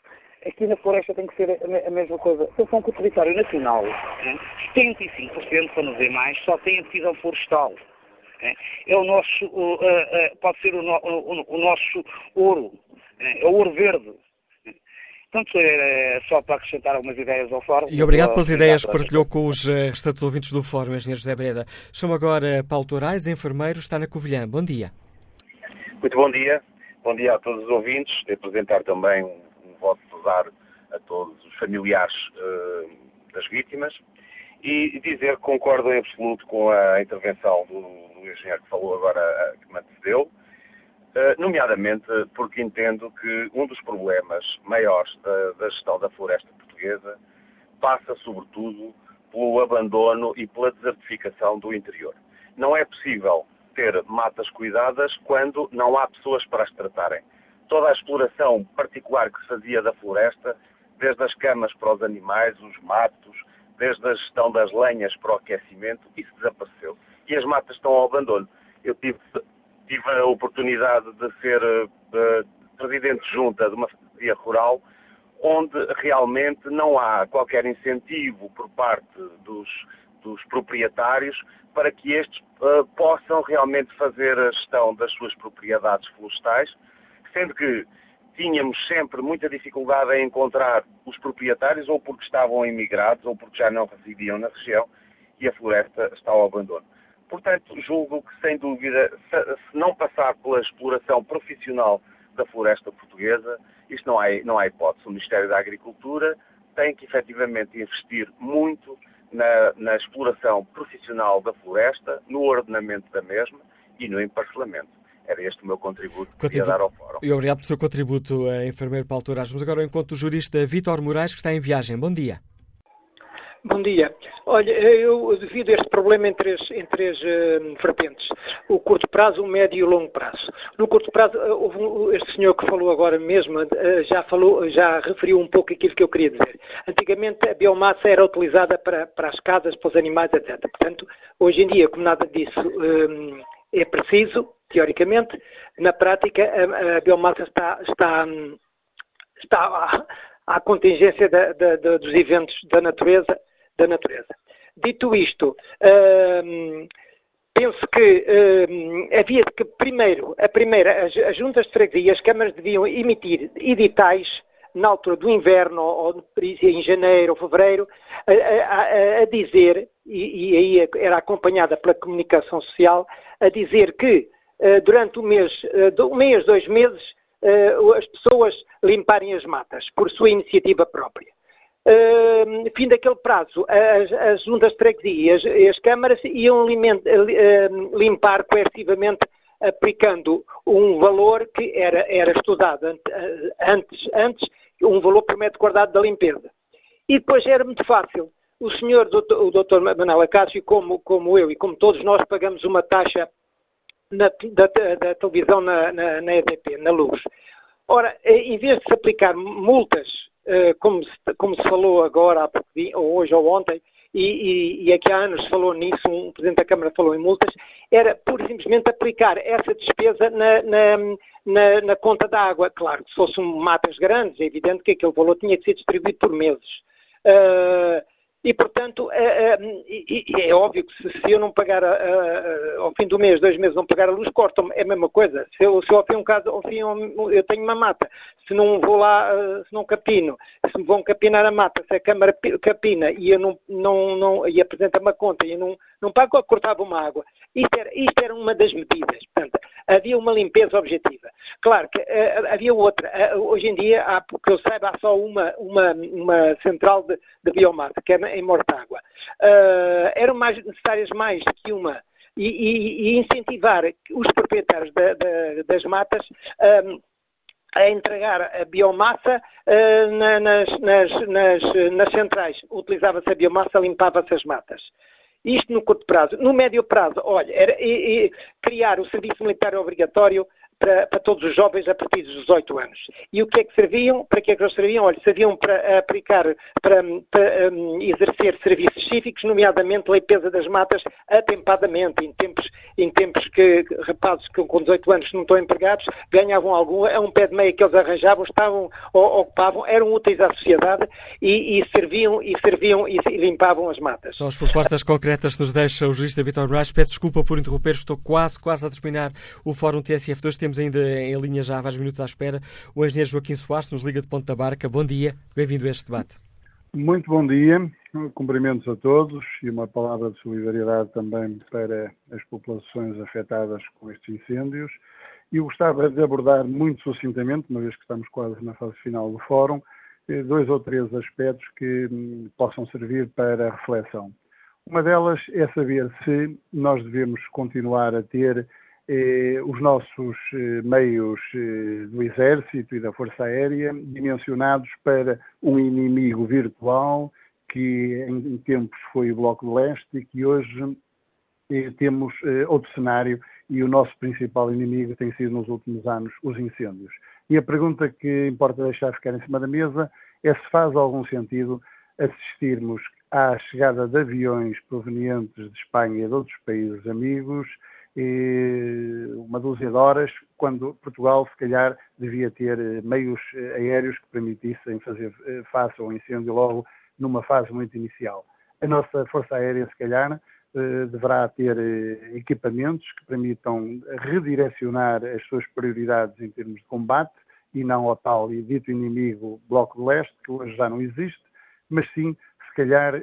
Aqui na floresta tem que ser a mesma coisa. Se for um território nacional, hein, 75%, para não ver mais, só tem a decisão florestal. É o nosso, pode ser o, o, o nosso ouro, é o ouro verde. Portanto, é só para acrescentar algumas ideias ao fórum. E obrigado pelas ideias que partilhou com os eh, restantes ouvintes do fórum, Engenheiro José Breda. Chamo agora Paulo Torais, enfermeiro, está na Covilhã. Bom dia. Muito bom dia. Bom dia a todos os ouvintes. De apresentar também um, um voto de pesar a todos os familiares uh, das vítimas e dizer que concordo em absoluto com a intervenção do, do engenheiro que falou agora, eh, que me antecedeu, nomeadamente porque entendo que um dos problemas maiores da, da, gestão da floresta portuguesa passa, sobretudo, pelo abandono e pela desertificação do interior. Não é possível ter matas cuidadas quando não há pessoas para as tratarem. Toda a exploração particular que se fazia da floresta, desde as camas para os animais, os matos, desde a gestão das lenhas para o aquecimento, isso desapareceu. E as matas estão ao abandono. Eu tive tive a oportunidade de ser uh, presidente junta de uma secretaria rural, onde realmente não há qualquer incentivo por parte dos, dos proprietários para que estes uh, possam realmente fazer a gestão das suas propriedades florestais, sendo que tínhamos sempre muita dificuldade em encontrar os proprietários, ou porque estavam imigrados, ou porque já não residiam na região, e a floresta está ao abandono. Portanto, julgo que, sem dúvida, se não passar pela exploração profissional da floresta portuguesa, isto não há, não há hipótese. O Ministério da Agricultura tem que efetivamente investir muito na, na exploração profissional da floresta, no ordenamento da mesma e no emparcelamento. Era este o meu contributo que queria dar ao Fórum. E obrigado pelo seu contributo, eh, enfermeiro Paulo Torres. Vamos agora ao encontro do jurista Vítor Moraes, que está em viagem. Bom dia. Bom dia. Olha, eu divido este problema em três, em três uh, vertentes. O curto prazo, o médio e o longo prazo. No curto prazo, uh, este senhor que falou agora mesmo uh, já falou, já referiu um pouco aquilo que eu queria dizer. Antigamente a biomassa era utilizada para, para as casas, para os animais, etc. Portanto, hoje em dia, como nada disso um, é preciso, teoricamente, na prática a, a biomassa está, está, está à, à contingência dos eventos da natureza da natureza. Dito isto, hum, penso que uh, havia que, primeiro, a primeira, as, as juntas de freguesia, as câmaras deviam emitir editais na altura do inverno, ou em janeiro ou fevereiro, a, a, a dizer, e, e, aí era acompanhada pela comunicação social, a dizer que uh, durante o mês, uh, um mês, dois meses, uh, as pessoas limparem as matas, por sua iniciativa própria. Fim daquele prazo, as, as juntas de freguesia as, as câmaras iam limpar coercivamente aplicando um valor que era, era estudado antes, antes, um valor por metro quadrado da limpeza. E depois era muito fácil. O senhor, o doutor Manuel Acácio, como, como eu e como todos nós, pagamos uma taxa na, da, da, televisão na, na, na EDP, na luz. Ora, em vez de se aplicar multas como se, como se falou agora, ou hoje ou ontem, e, e, e, aqui há anos falou nisso, um Presidente da Câmara falou em multas, era pura e simplesmente aplicar essa despesa na, na, na, na conta da água. Claro, se fossem matas grandes, é evidente que aquele valor tinha que ser distribuído por meses. Uh, e, portanto, é, é, é, óbvio que se, se eu não pagar a, a, ao fim do mês, dois meses, não pagar a luz, cortam é a mesma coisa. Se eu, se eu ao fim um caso, ao fim eu tenho uma mata, se não vou lá, se não capino, se me vão capinar a mata, se a Câmara capina e eu não, não, não e apresenta uma conta e eu não, não pago, cortava uma água. Isto era, isto era uma das medidas. Portanto, havia uma limpeza objetiva. Claro que uh, havia outra. Uh, hoje em dia, há, porque eu saiba, há só uma, uma, uma central de, de biomassa, que é em Mortágua. Uh, eram mais necessárias mais que uma. E, e, e incentivar os proprietários da, da, das matas um, a entregar a biomassa uh, na, nas, nas, nas, nas, centrais. Utilizava-se a biomassa, limpava-se as matas. Isto no curto prazo. No médio prazo, olha, era, e, e, criar o serviço militar obrigatório para, para, todos os jovens a partir dos 18 anos. E o que é que serviam? Para que é que eles serviam? Olha, serviam para aplicar, para, para um, exercer serviços cívicos, nomeadamente limpeza das matas atempadamente, em tempos, em tempos que rapazes que com 18 anos não estão empregados ganhavam algum, a um pé de meia que eles arranjavam, estavam, ou, ocupavam, eram úteis à sociedade e, e serviam, e serviam e, e, limpavam as matas. São as propostas concretas que nos deixa o jurista Vitor Braz. Peço desculpa por interromper, estou quase, quase a terminar o Fórum TSF2. Temos ainda em linha já há vários minutos à espera o engenheiro Joaquim Soares, nos liga de Ponta Barca. Bom dia, bem-vindo a este debate. Muito bom dia, cumprimentos a todos e uma palavra de solidariedade também para as populações afetadas com estes incêndios. Eu gostava de abordar muito sucintamente, uma vez que estamos quase na fase final do fórum, eh, dois ou três aspectos que hum, possam servir para reflexão. Uma delas é saber se nós devemos continuar a ter os nossos eh, meios eh, do Exército e da Força Aérea dimensionados para um inimigo virtual que em tempos foi o Bloco de Leste e que hoje temos outro cenário e o nosso principal inimigo tem sido nos últimos anos os incêndios. E a pergunta que importa deixar ficar em cima da mesa é se faz algum sentido assistirmos à chegada de aviões provenientes de Espanha e de outros países amigos uma dúzia de horas, quando Portugal, se calhar, devia ter eh, meios eh, aéreos que permitissem fazer eh, face ao incêndio logo numa fase muito inicial. A nossa Força Aérea, se calhar, deverá ter equipamentos que permitam redirecionar as suas prioridades em termos de combate e não ao tal e dito inimigo Bloco de Leste, que hoje já não existe, mas sim, se calhar,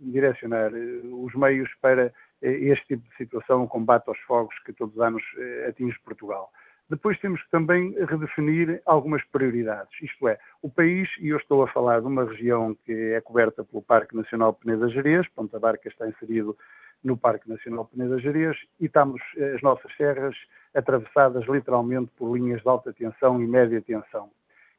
direcionar os meios para este tipo de situação, o combate aos fogos que todos os anos eh, atinge Portugal. Depois temos que também redefinir algumas prioridades, isto é, o país, e eu estou a falar de uma região que é coberta pelo Parque Nacional Peneda Gerês, Ponta Barca está inserido no Parque Nacional Peneda Gerês, e estamos eh, as nossas serras atravessadas literalmente por linhas de alta tensão e média tensão.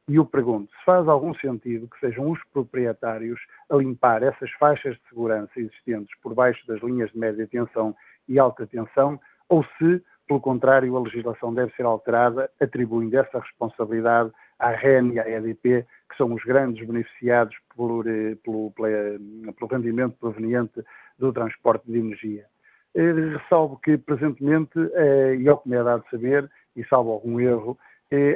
E eu pergunto, se faz algum sentido que sejam os proprietários a limpar essas faixas de segurança existentes por baixo das linhas de média tensão e alta tensão, ou se, pelo contrário, a legislação deve ser alterada, atribuindo essa responsabilidade à REN e à EDP, que são os grandes beneficiados eh, pelo, pelo rendimento proveniente do transporte de energia. Eh, ressalvo que, presentemente, eh, e ao que me é dado saber, e salvo algum erro,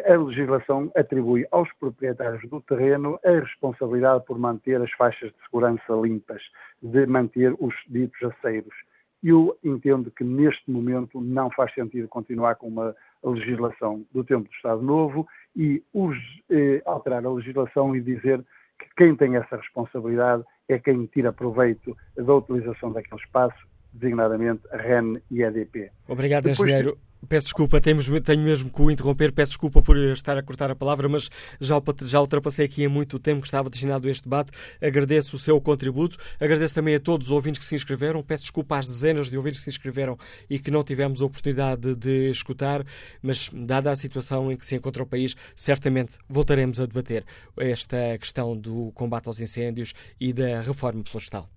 a legislação atribui aos proprietários do terreno a responsabilidade por manter as faixas de segurança limpas, de manter os ditos aceiros. Eu entendo que neste momento não faz sentido continuar com uma legislação do tempo do Estado Novo e os, eh, alterar a legislação e dizer que quem tem essa responsabilidade é quem tira proveito da utilização daquele espaço, designadamente a REN e a EDP. Obrigado, Depois, engenheiro. Peço desculpa, temos, tenho mesmo que o interromper, peço desculpa por estar a cortar a palavra, mas já, já ultrapassei aqui há muito tempo que estava destinado a este debate. Agradeço o seu contributo, agradeço também a todos os ouvintes que se inscreveram, peço desculpa às dezenas de ouvintes que se inscreveram e que não tivemos a oportunidade de escutar, mas dada a situação em que se encontra o país, certamente voltaremos a debater esta questão do combate aos incêndios e da reforma florestal.